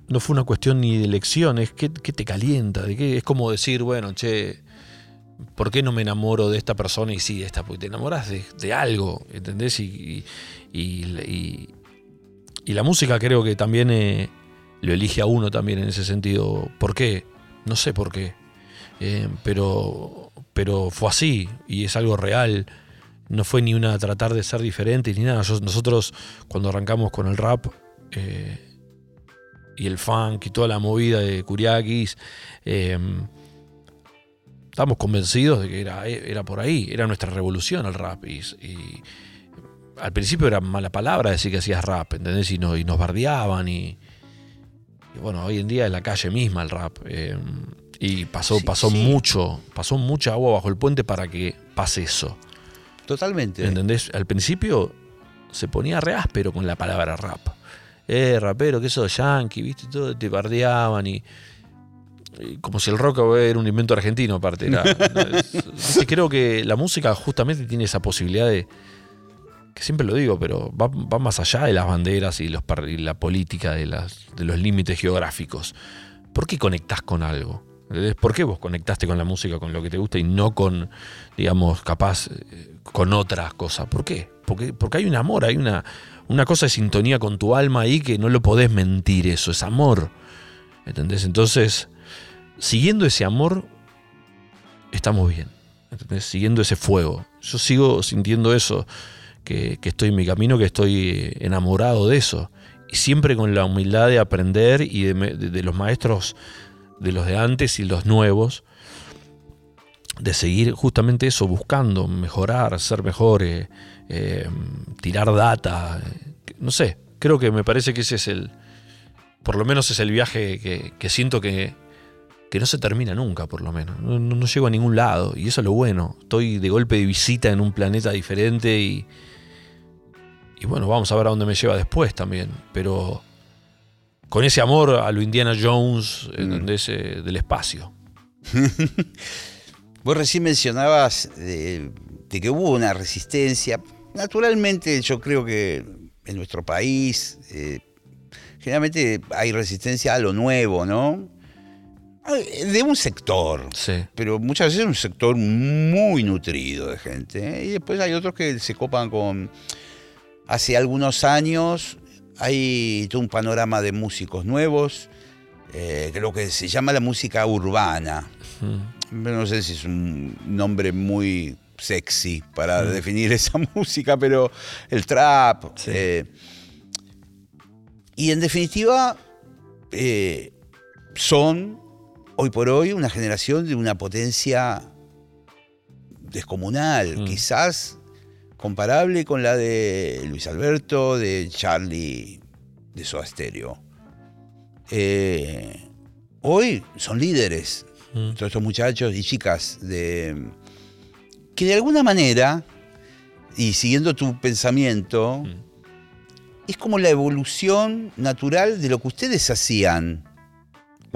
B: no fue una cuestión ni de elección, es que, te calienta, de que es como decir, bueno, che, ¿por qué no me enamoro de esta persona y sí de esta? Porque te enamoras de, algo, ¿entendés? Y, y, la música creo que también eh, lo elige a uno también en ese sentido. ¿Por qué? No sé por qué. Eh, pero, pero fue así y es algo real. No fue ni una tratar de ser diferente ni nada. nosotros cuando arrancamos con el rap eh, y el funk y toda la movida de Kuriakis, estábamos convencidos de que era, era por ahí, era nuestra revolución el rap. Y, al principio era mala palabra decir que hacías rap, ¿entendés? Y, no, y nos bardeaban y, bueno, hoy en día es la calle misma el rap. Eh, y pasó, pasó mucho, pasó mucha agua bajo el puente para que pase eso.
A: Totalmente.
B: ¿Entendés? Al principio se ponía re áspero con la palabra rap. Eh, rapero, que eso yankee, viste, todo, te bardeaban y como si el rock era un invento argentino, aparte. creo que la música justamente tiene esa posibilidad de, que siempre lo digo, pero va, más allá de las banderas y, los, la política de, de los límites geográficos. ¿Por qué conectás con algo? ¿Por qué vos conectaste con la música, con lo que te gusta y no con, digamos, capaz, eh, con otras cosas? ¿Por qué? Porque, porque hay un amor, hay una, una cosa de sintonía con tu alma ahí que no lo podés mentir eso, es amor. ¿Entendés? Entonces, siguiendo ese amor, estamos bien. Siguiendo ese fuego. Yo sigo sintiendo eso, que, estoy en mi camino, que estoy enamorado de eso. Y siempre con la humildad de aprender y de, los maestros, de los de antes y los nuevos, de seguir justamente eso, buscando mejorar, ser mejor, eh, eh, tirar data. No sé, creo que me parece que ese es el, por lo menos es el viaje que siento que, que no se termina nunca, por lo menos. No, llego a ningún lado. Y eso es lo bueno. Estoy de golpe de visita en un planeta diferente y. Y bueno, vamos a ver a dónde me lleva después también. Pero con ese amor a lo Indiana Jones mm. del espacio.
A: Vos recién mencionabas de, que hubo una resistencia. Naturalmente, yo creo que en nuestro país eh, generalmente hay resistencia a lo nuevo, ¿no? De un sector.
B: Sí.
A: Pero muchas veces un sector muy nutrido de gente. ¿eh? Y después hay otros que se copan con. Hace algunos años hay todo un panorama de músicos nuevos, eh, que lo que se llama la música urbana. No sé si es un nombre muy sexy para definir esa música, pero el trap.
B: Sí.
A: eh, y en definitiva, eh, son hoy por hoy una generación de una potencia descomunal,
B: Mm.
A: quizás comparable con la de Luis Alberto, de Charlie, de Soda Stereo. Eh, hoy son líderes,
B: Mm.
A: todos estos muchachos y chicas, de, que de alguna manera, y siguiendo tu pensamiento,
B: Mm.
A: es como la evolución natural de lo que ustedes hacían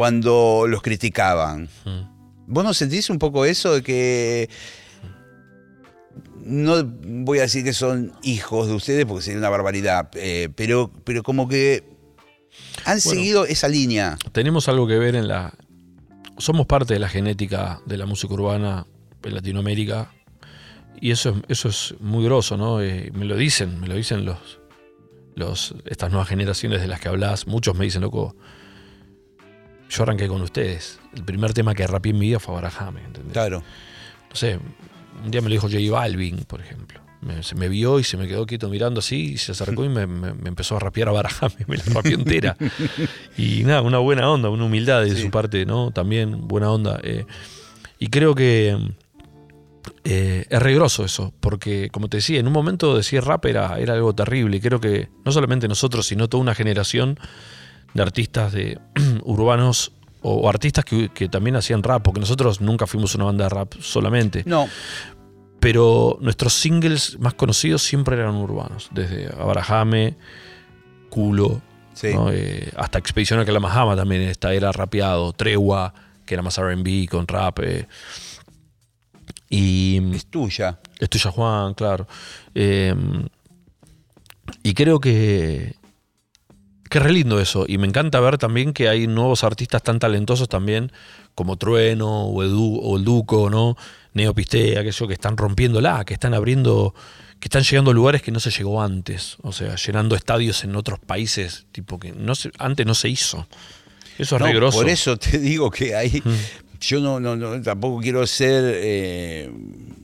A: cuando los criticaban.
B: Mm.
A: ¿Vos no sentís un poco eso de que no voy a decir que son hijos de ustedes porque sería una barbaridad, eh, pero, pero como que han
B: Bueno.
A: seguido esa línea?
B: Tenemos algo que ver en la. Somos parte de la genética de la música urbana en Latinoamérica. Y eso, es- eso es muy grosso, ¿no? Eh, me lo dicen, me lo dicen los, los, estas nuevas generaciones de las que hablas. Muchos me dicen, loco, yo arranqué con ustedes. El primer tema que rapié en mi vida fue Barajame, ¿entendés?
A: Claro.
B: no sé, un día me lo dijo J Balvin, por ejemplo. Me- se me vio y se me quedó quieto mirando así y se acercó y me, me- me empezó a rapear a Barajame, me la rapeó entera. y nada, una buena onda, una humildad de
A: Sí.
B: su parte, ¿no? También buena onda. eh. y creo que eh, es regroso eso, porque como te decía, en un momento decir rap era, era algo terrible. Y creo que no solamente nosotros, sino toda una generación de artistas de urbanos o, artistas que, que también hacían rap, porque nosotros nunca fuimos una banda de rap solamente,
A: No,
B: pero nuestros singles más conocidos siempre eran urbanos, desde Abrahame, Culo,
A: sí.
B: ¿no? Eh, hasta Expedición a también esta era rapeado, Tregua, que era más RB con rap. eh. Y
A: es tuya.
B: es tuya, Juan, claro. Eh, y creo que, es re lindo eso. Y me encanta ver también que hay nuevos artistas tan talentosos también, como Trueno o, Edu, o el Duco, ¿no? Neopistea, que, que están rompiéndola, que están abriendo, que están llegando a lugares que no se llegó antes. O sea, llenando estadios en otros países, tipo que no se, antes no se hizo. Eso es
A: No,
B: re grosso.
A: por eso te digo que hay.
B: Mm.
A: Yo no, no, no, tampoco quiero ser, eh,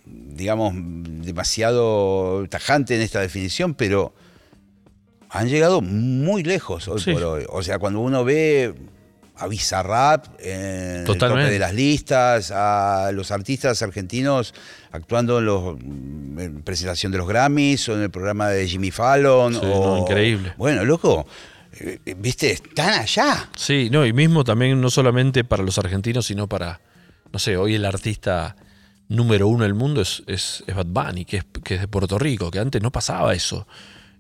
A: digamos, demasiado tajante en esta definición, pero han llegado muy lejos hoy
B: Sí.
A: por hoy. O sea, cuando uno ve a Bizarrap en el
B: Totalmente.
A: tope de las listas, a los artistas argentinos actuando en, los, en presentación de los Grammys o en el programa de Jimmy Fallon.
B: Sí,
A: o,
B: no, increíble.
A: Bueno, loco, eh, viste, están allá.
B: Sí, no, y mismo también no solamente para los argentinos, sino para, no sé, hoy el artista número uno del mundo es, es, es Bad Bunny, que es, que es de Puerto Rico, que antes no pasaba eso.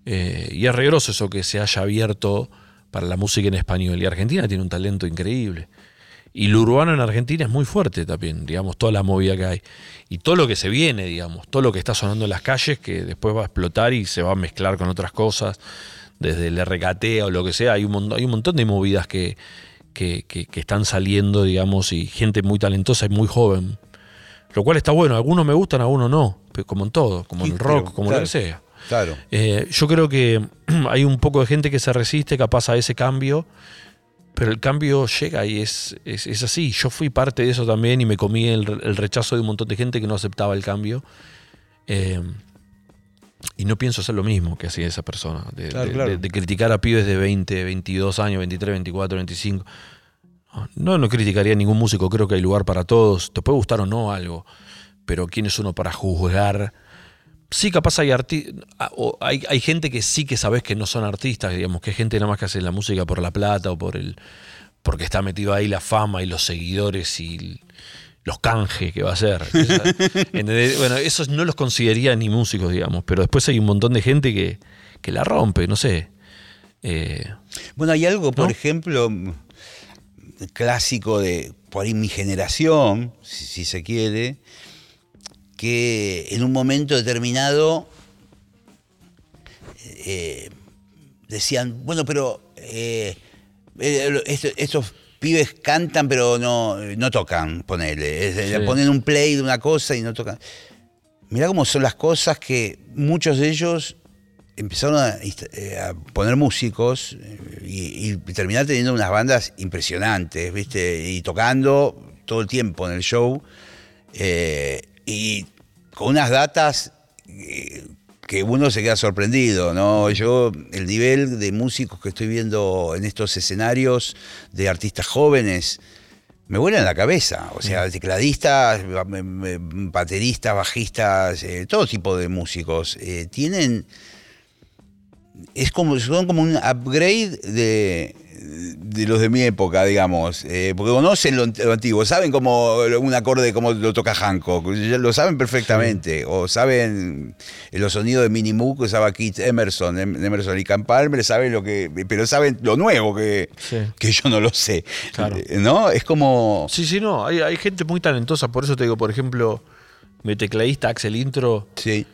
B: Eh, y es regroso eso que se haya abierto para la música en español. Y Argentina tiene un talento increíble. Y lo urbano en Argentina es muy fuerte también, digamos, toda la movida que hay. Y todo lo que se viene, digamos, todo lo que está sonando en las calles, que después va a explotar y se va a mezclar con otras cosas, desde el RKT o lo que sea. Hay un, hay un montón de movidas que, que, que- que están saliendo, digamos, y gente muy talentosa y muy joven. Lo cual está bueno, algunos me gustan, algunos no, pero como en todo, como en el rock, como
A: claro.
B: lo que sea.
A: Claro.
B: Eh, yo creo que hay un poco de gente que se resiste capaz a ese cambio, pero el cambio llega y es, es, es así. Yo fui parte de eso también y me comí el, el rechazo de un montón de gente que no aceptaba el cambio. Eh, y no pienso hacer lo mismo que hacía esa persona, de,
A: Claro,
B: de-
A: claro.
B: de- de criticar a pibes de 20, 22 años, 23, 24, 25. No, no criticaría a ningún músico, creo que hay lugar para todos. Te puede gustar o no algo, pero ¿quién es uno para juzgar? Sí, capaz hay, arti o hay, hay gente que sí que sabes que no son artistas, digamos, que hay gente nada más que hace la música por la plata o por el porque está metido ahí la fama y los seguidores y los canjes que va a hacer. Bueno, esos no los consideraría ni músicos, digamos, pero después hay un montón de gente que, que la rompe, no sé. Eh,
A: Bueno, hay algo, por ejemplo, clásico de por ahí mi generación, si, si se quiere, que en un momento determinado eh, decían, bueno, pero eh, eh, esto- estos pibes cantan pero no, no tocan, ponele.
B: Sí.
A: Ponen un play de una cosa y no tocan. Mirá cómo son las cosas que muchos de ellos empezaron a, eh, a poner músicos y, y terminar teniendo unas bandas impresionantes, ¿viste? Y tocando todo el tiempo en el show. eh, y con unas datas eh, que uno se queda sorprendido, ¿no? Yo, el nivel de músicos que estoy viendo en estos escenarios de artistas jóvenes, me vuelan la cabeza. O sea, tecladistas, bateristas, bajistas, eh, todo tipo de músicos. eh, tienen. Es como, son como un upgrade de, de los de mi época, digamos. eh, porque conocen lo, lo antiguo, saben como un acorde como lo toca Hancock, lo saben perfectamente. O saben los sonidos de Minimoo que usaba Keith Emerson, Em- Emerson y Palmer, saben lo que. Pero saben lo nuevo que,
B: Sí.
A: que yo no lo sé.
B: Claro.
A: Eh, ¿No? Es como.
B: Sí, sí, no. Hay, hay gente muy talentosa. Por eso te digo, por ejemplo, mi tecladista Axel Intro,
A: Sí.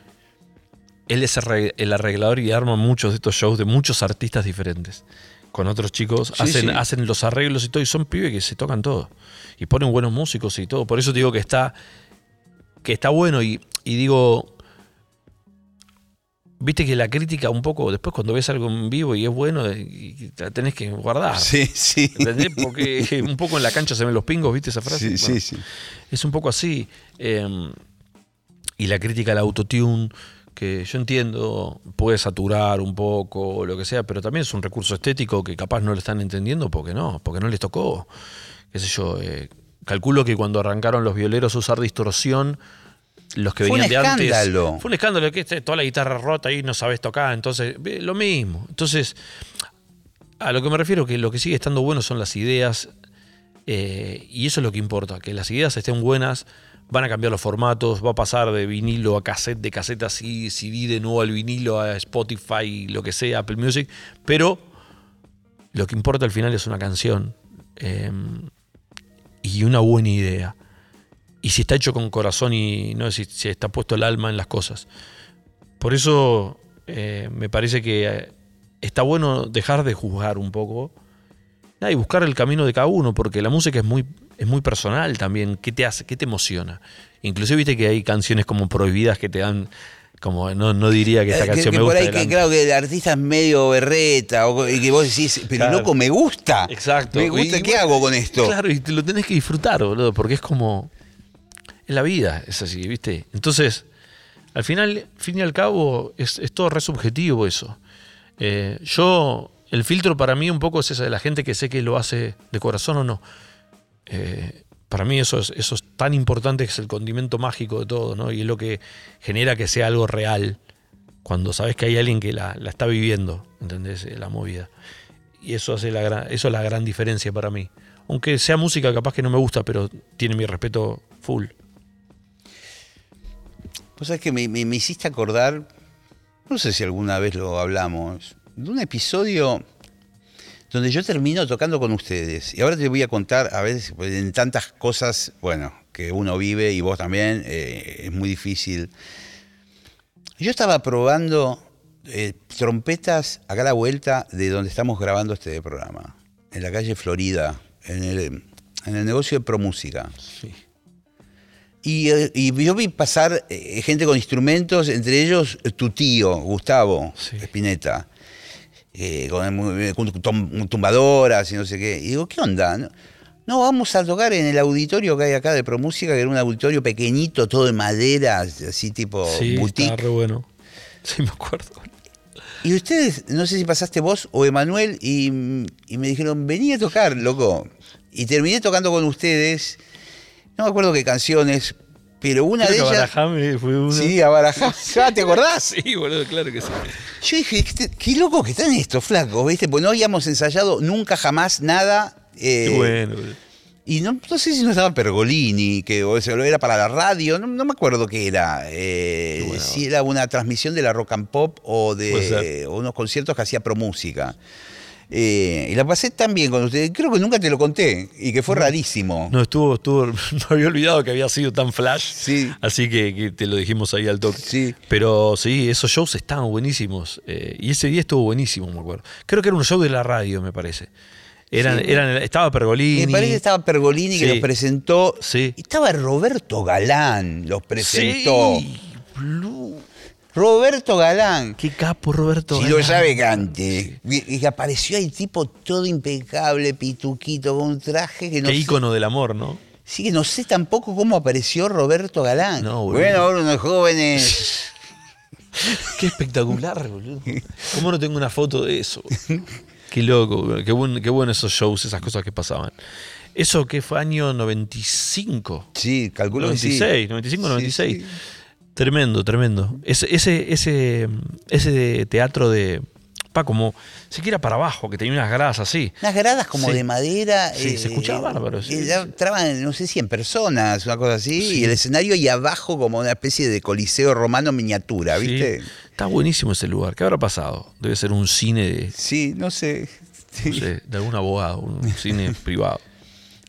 B: Él es el arreglador y arma muchos de estos shows de muchos artistas diferentes. Con otros chicos
A: Sí,
B: hacen,
A: sí.
B: hacen los arreglos y todo, y son pibes que se tocan todo. Y ponen buenos músicos y todo. Por eso te digo que está, que está bueno. Y, y digo, viste que la crítica un poco, después cuando ves algo en vivo y es bueno, y la tenés que guardar.
A: Sí, sí.
B: ¿Entendés? Porque un poco en la cancha se ven los pingos, ¿viste esa frase?
A: Sí,
B: Bueno,
A: sí, sí.
B: es un poco así. eh, y la crítica al autotune, que yo entiendo, puede saturar un poco lo que sea, pero también es un recurso estético que capaz no lo están entendiendo porque no, porque no les tocó. Qué sé yo, eh, calculo que cuando arrancaron los violeros a usar distorsión, los que
A: Fue
B: venían de antes.
A: escándalo.
B: Fue un escándalo que este, toda la guitarra rota y no sabes tocar, entonces, lo mismo. Entonces, a lo que me refiero, que lo que sigue estando bueno son las ideas, eh, y eso es lo que importa, que las ideas estén buenas, van a cambiar los formatos, va a pasar de vinilo a cassette, de cassette así, CD de nuevo al vinilo, a Spotify, lo que sea, Apple Music, pero lo que importa al final es una canción eh, y una buena idea. Y si está hecho con corazón y no si, si está puesto el alma en las cosas. Por eso eh, me parece que eh, está bueno dejar de juzgar un poco y buscar el camino de cada uno, porque la música es muy, es muy personal también. ¿Qué te hace? ¿Qué te emociona? Inclusive viste que hay canciones como prohibidas que te dan, como no, no diría que esta
A: Eh,
B: canción
A: que
B: me
A: por
B: gusta.
A: ahí, que, claro, que el artista es medio berreta, o, y que vos decís, pero
B: Claro.
A: loco, me gusta.
B: Exacto.
A: Me gusta,
B: Y
A: ¿qué hago con esto?
B: Claro, y te lo tenés que disfrutar, boludo, porque es como. Es la vida, es así, ¿viste? Entonces, al final, fin y al cabo, es, es todo re subjetivo eso. Eh, yo, el filtro para mí un poco es esa de la gente que sé que lo hace de corazón o no. Eh, para mí eso es, tan importante que es el condimento mágico de todo, ¿no? Y es lo que genera que sea algo real cuando sabes que hay alguien que la, está viviendo, ¿entendés? Eh, La movida. Y eso hace la gran, eso es la gran diferencia para mí. Aunque sea música capaz que no me gusta, pero tiene mi respeto full.
A: Vos sabés que me hiciste acordar, no sé si alguna vez lo hablamos, de un episodio donde yo termino tocando con ustedes. Y ahora te voy a contar, a veces, pues, en tantas cosas, bueno, que uno vive y vos también, eh, es muy difícil. Yo estaba probando eh, trompetas acá a la vuelta de donde estamos grabando este programa, en la calle Florida, en el, en el negocio de Promúsica. Y, eh, y yo vi pasar eh, gente con instrumentos, entre ellos tu tío, Gustavo
B: Sí.
A: Spinetta, eh, con, con tum- tumbadoras y no sé qué. Y digo, ¿qué onda? No, no, vamos a tocar en el auditorio que hay acá de Promúsica, que era un auditorio pequeñito, todo de madera, así tipo
B: sí,
A: boutique.
B: está re bueno. Sí, me acuerdo.
A: Y ustedes, no sé si pasaste vos o Emanuel, y, y me dijeron, vení a tocar, loco. Y terminé tocando con ustedes, no me acuerdo qué canciones, pero una
B: Creo
A: de
B: que
A: ellas...
B: Fue.
A: Sí, a Barajá. Ah, ¿Te acordás?
B: Sí, boludo, claro que sí.
A: Yo dije, qué, qué loco que están estos flacos, ¿viste? Pues no habíamos ensayado nunca jamás nada. eh,
B: Qué bueno, boludo.
A: Y no, no sé si no estaba Pergolini, que o sea, lo era para la radio, no, no me acuerdo qué era. eh,
B: bueno.
A: Si era una transmisión de la rock and pop o de o unos conciertos que hacía Promúsica. Eh, y la pasé tan bien con ustedes, creo que nunca te lo conté y que fue rarísimo.
B: No, estuvo, estuvo, no había olvidado que había sido tan flash.
A: Sí.
B: Así que, que te lo dijimos ahí al toque.
A: Sí.
B: Pero sí, esos shows estaban buenísimos. eh, y ese día estuvo buenísimo, me acuerdo. Creo que era un show de la radio, me parece. Eran,
A: Sí.
B: eran, estaba Pergolini.
A: Me parece que estaba Pergolini que los presentó.
B: Sí.
A: Estaba Roberto Galán, los presentó.
B: Sí. Blue.
A: Roberto Galán.
B: Qué capo, Roberto.
A: Si lo
B: Galán.
A: sabe cante. Y, y apareció ahí tipo todo impecable, pituquito, con un traje que no
B: Qué
A: sé-
B: ícono del amor, ¿no?
A: Sí, que no sé tampoco cómo apareció Roberto Galán.
B: No, boludo.
A: bueno, ahora unos jóvenes.
B: Qué espectacular, boludo. ¿Cómo no tengo una foto de eso? Qué loco, qué, buen, qué bueno esos shows, esas cosas que pasaban. ¿Eso qué fue año 95?
A: Sí, calculo que sí.
B: 96, 95,
A: Sí,
B: 96.
A: sí.
B: Tremendo, tremendo. Ese, ese, ese, ese teatro de. Pa, como siquiera para abajo, que tenía unas gradas así.
A: Unas gradas como
B: Sí.
A: de madera.
B: Sí, se escuchaba bárbaro, sí.
A: eh, ya entraban, no sé, 100 personas, una cosa así.
B: Sí.
A: Y el escenario y abajo como una especie de coliseo romano miniatura, ¿viste?
B: Sí. Está buenísimo ese lugar. ¿Qué habrá pasado? Debe ser un cine de,
A: Sí, no sé.
B: no sé, de algún abogado, un cine privado.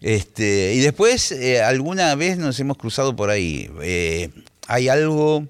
A: Este, y después, eh, alguna vez nos hemos cruzado por ahí. Hay algo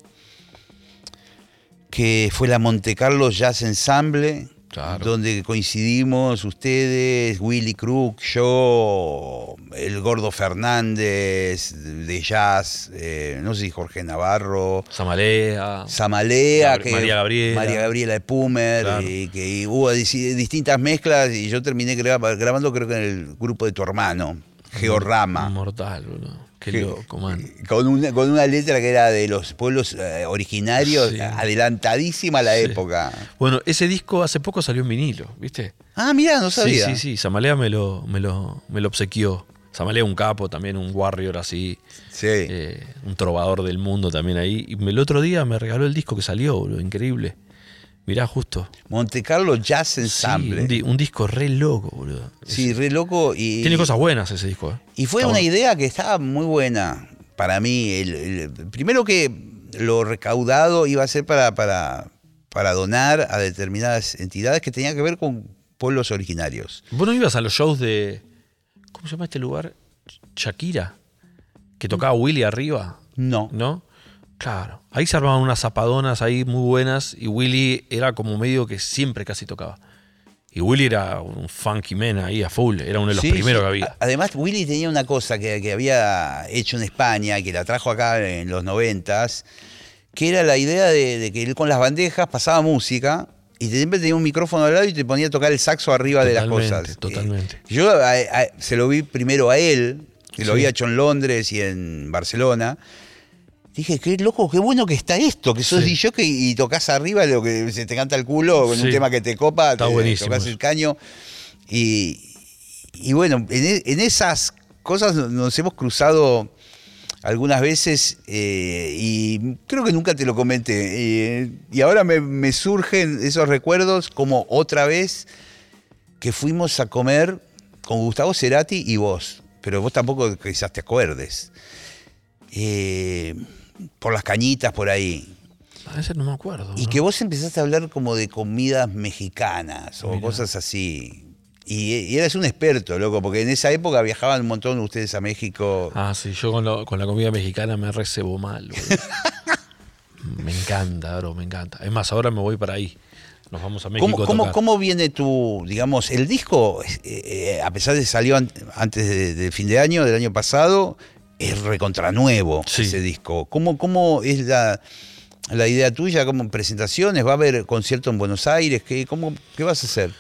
A: que fue la Monte Carlo Jazz Ensemble,
B: Claro.
A: donde coincidimos ustedes, Willy Crook, yo, el Gordo Fernández de jazz, eh, no sé si Jorge Navarro.
B: Samalea.
A: Samalea,
B: Gabri-
A: que,
B: María Gabriela.
A: María Gabriela de Pumer,
B: Claro.
A: y que hubo dis- distintas mezclas y yo terminé graba- grabando creo que en el grupo de tu hermano, Georrama.
B: Mortal, boludo. Qué
A: Que-
B: loco, man.
A: Con una, con una letra que era de los pueblos eh, originarios,
B: Sí.
A: adelantadísima a la
B: Sí.
A: época.
B: Bueno, ese disco hace poco salió en vinilo, ¿viste?
A: Ah, mira, no
B: Sí,
A: sabía.
B: sí, sí. Samalea me lo, me lo, me lo obsequió. Samalea un capo, también un warrior así.
A: Sí.
B: eh, un trovador del mundo también ahí. Y el otro día me regaló el disco que salió, boludo. Increíble. Mirá, justo.
A: Monte Carlo Jazz
B: Sí,
A: Ensemble.
B: un, di- un disco re loco, boludo.
A: Sí, re loco. Y,
B: Tiene cosas buenas ese disco, ¿eh?
A: Y fue
B: Está
A: una
B: bueno.
A: idea que estaba muy buena para mí. El- el- primero que lo recaudado iba a ser para, para, para donar a determinadas entidades que tenían que ver con pueblos originarios.
B: ¿Vos no ibas a los shows de. ¿Cómo se llama este lugar? Shakira. Que tocaba Willy arriba,
A: No.
B: ¿no? Claro. Ahí se armaban unas zapadonas ahí muy buenas y Willy era como medio que siempre casi tocaba. Y Willy era un funky man ahí a full, era uno de los
A: Sí,
B: primeros
A: sí.
B: que había.
A: Además, Willy tenía una cosa que, que había hecho en España, que la trajo acá en los noventas, que era la idea de, de que él con las bandejas pasaba música y siempre tenía un micrófono al lado y te ponía a tocar el saxo arriba de las
B: Totalmente,
A: cosas.
B: totalmente.
A: Eh, yo a- a- se lo vi primero a él, que lo había hecho en Londres y en Barcelona. Dije, qué loco, qué bueno que está esto, que sos
B: Sí.
A: DJ y, y tocas arriba lo que se te canta el culo con un tema que te copa,
B: Está
A: te tocas el caño. Y, y bueno, en, e- en esas cosas nos hemos cruzado algunas veces eh, y creo que nunca te lo comenté. Eh, y ahora me, me surgen esos recuerdos como otra vez que fuimos a comer con Gustavo Cerati y vos, pero vos tampoco quizás te acuerdes. Eh, por las cañitas por ahí.
B: A veces no me acuerdo.
A: Y
B: ¿no?
A: que vos empezaste a hablar como de comidas mexicanas o
B: Mirá.
A: cosas así. Y, y eras un experto, loco, porque en esa época viajaban un montón ustedes a México.
B: Ah, sí, yo con, lo- con la comida mexicana me recebo mal. me encanta, bro, me encanta. Es más, ahora me voy para ahí. Nos vamos a México
A: ¿Cómo,
B: a
A: cómo,
B: tocar.
A: cómo viene tu, digamos, el disco, eh, eh, a pesar de que salió an- antes de- del fin de año, del año pasado, es recontranuevo
B: Sí.
A: ese disco? ¿Cómo, cómo es la, la idea tuya? ¿Cómo presentaciones? ¿Va a haber concierto en Buenos Aires? ¿Qué, cómo, ¿Qué vas a hacer?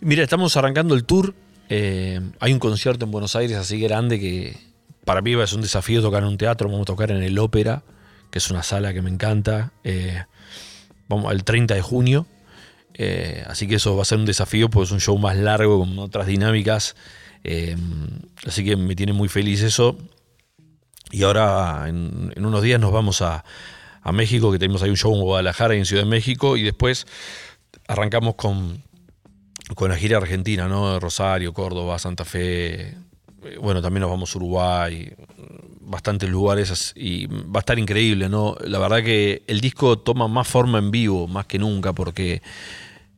B: Mira, estamos arrancando el tour. Eh, hay un concierto en Buenos Aires así grande que para mí es un desafío tocar en un teatro. Vamos a tocar en el Ópera, que es una sala que me encanta. Eh, vamos el 30 de junio. Eh, así que eso va a ser un desafío, porque es un show más largo, con otras dinámicas. Así que me tiene muy feliz eso. Y ahora en, en unos días nos vamos a, a México, que tenemos ahí un show en Guadalajara y en Ciudad de México. Y después arrancamos con, con la gira argentina, ¿no? Rosario, Córdoba, Santa Fe. Eh, Bueno, también nos vamos a Uruguay, bastantes lugares y va a estar increíble, ¿no? La verdad que el disco toma más forma en vivo, más que nunca, porque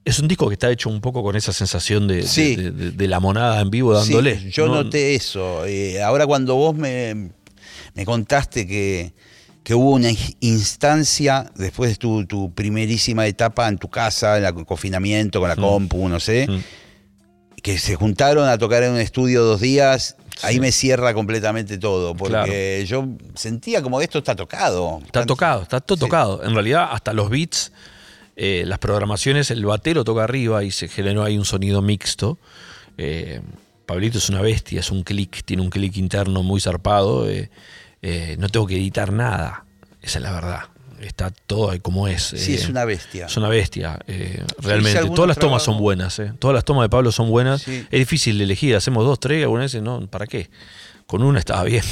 B: es un disco que está hecho un poco con esa sensación de, de-
A: Sí.
B: de, de- de la monada en vivo dándole.
A: Sí, yo
B: ¿no?
A: noté eso. Eh, ahora cuando vos me, me contaste que, que hubo una instancia después de tu, tu primerísima etapa en tu casa, en el confinamiento, con la
B: Mm.
A: compu, no sé,
B: Mm.
A: que se juntaron a tocar en un estudio dos días, ahí me cierra completamente todo, porque yo sentía como esto está tocado.
B: Está tocado, está todo tocado. En realidad, hasta los beats, eh, las programaciones, el batero toca arriba y se generó ahí un sonido mixto. Eh, Pablito es una bestia, es un click, tiene un click interno muy zarpado. Eh, no tengo que editar nada, esa es la verdad está todo ahí como es.
A: Sí, es una bestia.
B: Es una bestia, realmente. Todas las tomas son buenas, Todas las tomas de Pablo son buenas. Es difícil de elegir, hacemos dos, tres, algunas veces no, ¿para qué? Con una estaba bien.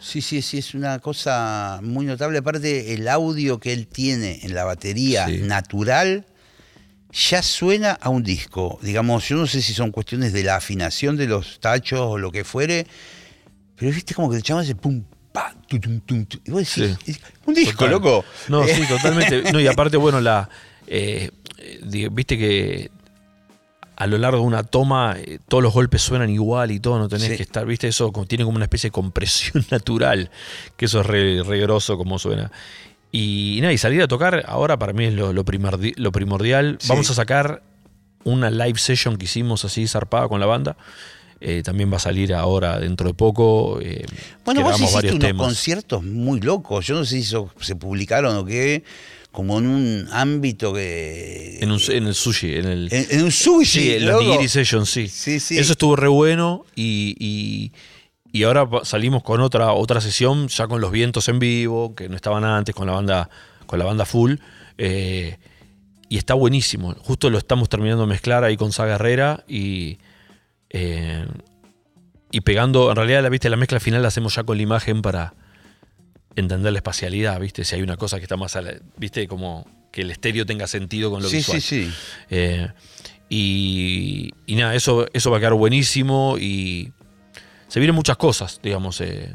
A: Sí, sí, sí, es una cosa muy notable. Aparte, el audio que él tiene en la batería natural ya suena a un disco. Digamos, yo no sé si son cuestiones de la afinación de los tachos o lo que fuere, pero viste como que el chaval hace pum, pa, tum, tum, tum, Y vos decís, un disco, loco.
B: No, sí, totalmente. No, y aparte, bueno, la. Eh, viste que a lo largo de una toma eh, todos los golpes suenan igual y todo, no tenés que estar, viste, eso tiene como una especie de compresión natural, que eso es re, como suena. Y, nada, y salir a tocar ahora para mí es lo, primordial. Vamos a sacar una live session que hicimos así zarpada con la banda. Eh, también va a salir ahora dentro de poco.
A: Eh, bueno, vos hiciste unos conciertos muy locos. Yo no sé si se publicaron o qué como en un ámbito que...
B: En, el sushi, en el...
A: En, un sushi,
B: Sí, en la Nigiri Session, sí. sí. Sí, Eso estuvo re bueno y, y, ahora salimos con otra, otra sesión ya con los vientos en vivo, que no estaban antes, con la banda, con la banda full. Eh, y está buenísimo. Justo lo estamos terminando de mezclar ahí con Saga Herrera y... Eh, y pegando, en realidad la, ¿viste? la mezcla final la hacemos ya con la imagen para, entender la espacialidad, ¿viste? Si hay una cosa que está más, a ¿viste? Como que el estéreo tenga sentido con lo
A: sí,
B: visual.
A: Sí, sí,
B: eh, y, y, nada, eso, eso va a quedar buenísimo y se vienen muchas cosas, digamos. Eh,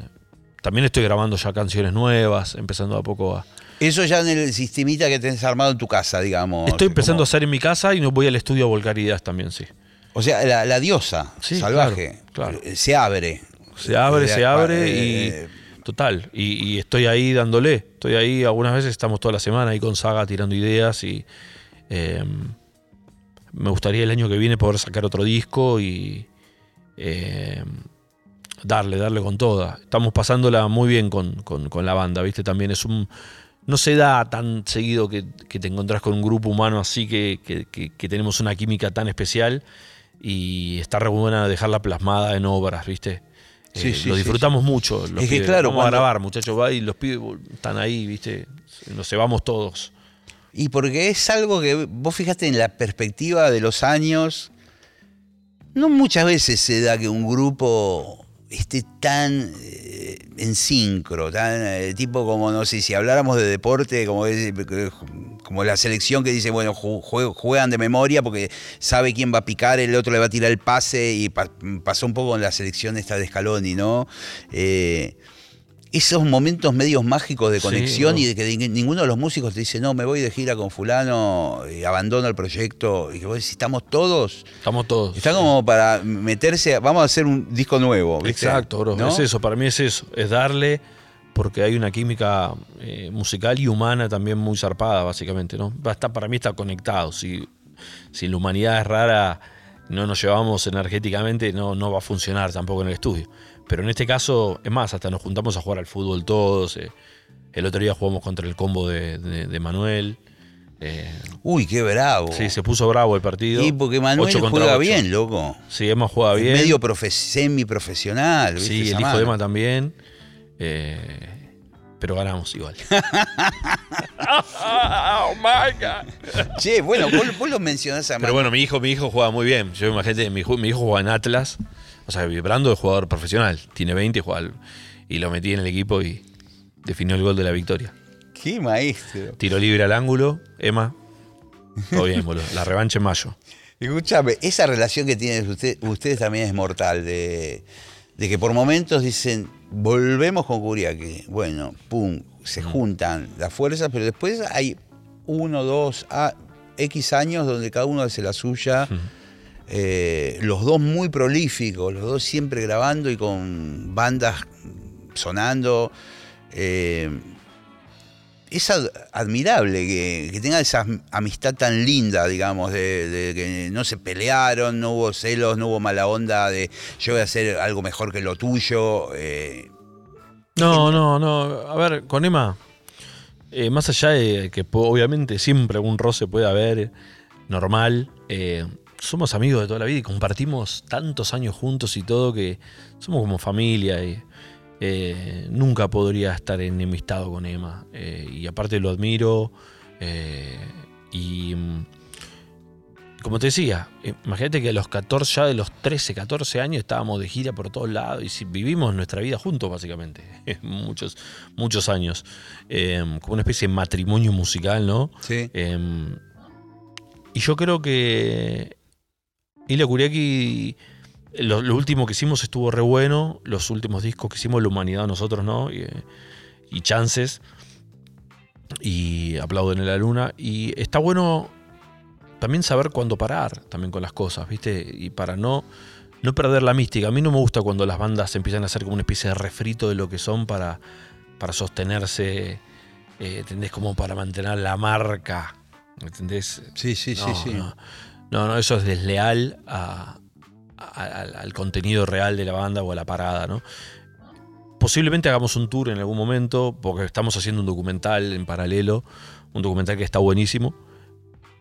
B: también estoy grabando ya canciones nuevas, empezando a poco a...
A: Eso ya en el sistemita que tenés armado en tu casa, digamos.
B: Estoy empezando a hacer en mi casa y no voy al estudio a volcar ideas también, sí.
A: O sea, la, diosa salvaje
B: claro,
A: se abre.
B: Se abre, se abre y eh, Total, y, estoy ahí dándole, estoy ahí, algunas veces estamos toda la semana ahí con Saga tirando ideas y me gustaría el año que viene poder sacar otro disco y darle, darle con toda. Estamos pasándola muy bien con, la banda, ¿viste? También es un... No se da tan seguido que, te encontrás con un grupo humano así que, que, tenemos una química tan especial y está re buena dejarla plasmada en obras, ¿viste? Eh, lo disfrutamos mucho.
A: es que claro,
B: vamos a grabar, muchachos, va y los pibes están ahí, ¿viste? Nos cebamos todos.
A: Y porque es algo que vos fijaste en la perspectiva de los años, no muchas veces se da que un grupo esté tan eh, en sincro, tan eh, tipo como, no sé, si habláramos de deporte, como, como la selección que dice, bueno, juegan de memoria porque sabe quién va a picar, el otro le va a tirar el pase, y pasó un poco en la selección esta de Scaloni, ¿no? Eh, esos momentos medios mágicos de conexión y de que ninguno de los músicos te dice, no, me voy de gira con fulano y abandono el proyecto. Y que vos decís, ¿estamos todos?
B: Estamos todos.
A: Está como para meterse, vamos a hacer un disco nuevo.
B: Exacto, bro. Es eso, para mí es eso, es darle, porque hay una química eh, musical y humana también muy zarpada, básicamente, ¿no? para mí está conectado. Si, si la humanidad es rara, no nos llevamos energéticamente, no, no va a funcionar tampoco en el estudio. Pero en este caso, es más, hasta nos juntamos a jugar al fútbol todos. Eh. el otro día jugamos contra el combo de, Manuel.
A: Eh. Uy, qué bravo.
B: Sí, se puso bravo el partido.
A: Sí, porque Manuel juega bien, loco.
B: Sí, Emma juega bien.
A: Medio semi-profesional.
B: Sí, el hijo de Emma también. Eh, pero ganamos igual.
A: oh my God. Che, bueno, vos, lo mencionás a
B: Pero bueno, mi hijo, mi hijo juega muy bien. Yo imagínate, mi mi hijo juega en Atlas. O sea, Brando es jugador profesional, tiene 20 y juega y lo metí en el equipo y definió el gol de la victoria.
A: ¡Qué maestro!
B: Tiro libre al ángulo, Emma. Todo bien, boludo. La revancha en mayo.
A: Escúchame, esa relación que tienen ustedes también es mortal, de, que por momentos dicen, volvemos con Curiaki. Bueno, pum, se mm. juntan las fuerzas, pero después hay uno, dos, a, X años donde cada uno hace la suya. Eh, los dos muy prolíficos, los dos siempre grabando y con bandas sonando. Eh, es ad- admirable que, tengan esa amistad tan linda, digamos, de, que no se pelearon, no hubo celos, no hubo mala onda de yo voy a hacer algo mejor que lo tuyo. eh,
B: No, no, no. A ver, con Emma, eh, más allá de que obviamente siempre algún roce puede haber, normal, eh, somos amigos de toda la vida y compartimos tantos años juntos y todo que somos como familia y eh, nunca podría estar enemistado con Emma. Eh, y aparte lo admiro eh, y... mm, como te decía, imagínate que a los 14, ya de los 13, 14 años estábamos de gira por todos lados y vivimos nuestra vida juntos, básicamente. muchos, muchos años. Como una especie de matrimonio musical, ¿no?
A: sí.
B: Eh, y yo creo que Ilya Kuriaki, lo, lo último que hicimos estuvo re bueno. Los últimos discos que hicimos, La Humanidad, nosotros, ¿no? Y, y Chances. Y Aplauden en la Luna. Y está bueno también saber cuándo parar también con las cosas, ¿viste? Y para no, no perder la mística. A mí no me gusta cuando las bandas empiezan a hacer como una especie de refrito de lo que son para, para sostenerse, eh, ¿entendés? Como para mantener la marca, ¿entendés?
A: Sí, sí, sí, sí.
B: No. no, no, eso es desleal a- al, contenido real de la banda o a la parada, ¿no? Posiblemente hagamos un tour en algún momento, porque estamos haciendo un documental en paralelo, un documental que está buenísimo,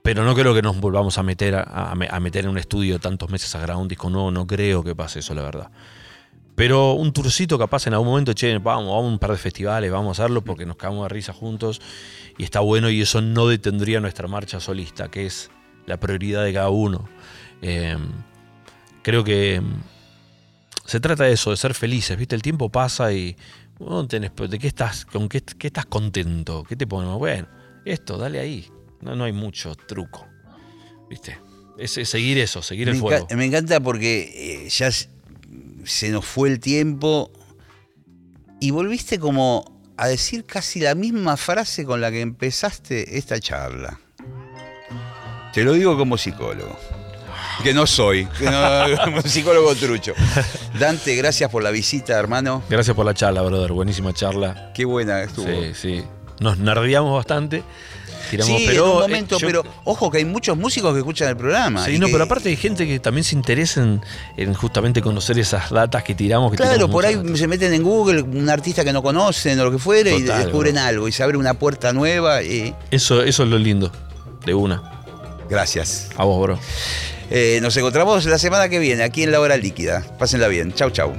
B: pero no creo que nos volvamos a meter a meter en un estudio tantos meses a grabar un disco nuevo, no creo que pase eso, la verdad. Pero un tourcito capaz en algún momento, che, vamos, vamos a un par de festivales, vamos a hacerlo porque nos cagamos de risa juntos y está bueno y eso no detendría nuestra marcha solista, que es la prioridad de cada uno. Eh, creo que mm, se trata de eso, de ser felices, ¿viste? El tiempo pasa y tenés- ¿de qué estás, con qué, qué estás contento? ¿Qué te ponemos? Bueno, esto, dale ahí. No, no hay mucho truco, ¿viste? Es, es seguir eso, seguir
A: Me,
B: el fuego.
A: me encanta porque eh, ya se nos fue el tiempo y volviste como a decir casi la misma frase con la que empezaste esta charla. Te lo digo como psicólogo. Que no soy, que no- psicólogo trucho. Dante, gracias por la visita, hermano.
B: Gracias por la charla, brother. Buenísima charla.
A: Qué buena estuvo.
B: Sí, sí. Nos nerdeamos bastante. Tiramos,
A: Sí,
B: pero,
A: en un
B: eh,
A: momento,
B: yo-
A: pero ojo que hay muchos músicos que escuchan el programa.
B: Sí, no,
A: que-
B: pero aparte hay gente que también se interesa en, en justamente conocer esas datas que tiramos. Que
A: Claro,
B: tiramos
A: por ahí
B: datas.
A: se meten en Google un artista que no conocen o lo que fuere y descubren
B: bro.
A: algo y se abre una puerta nueva y
B: Eso, eso es lo lindo. De una.
A: gracias.
B: A vos, bro.
A: Eh, nos encontramos la semana que viene aquí en La Hora Líquida. Pásenla bien. Chau, chau.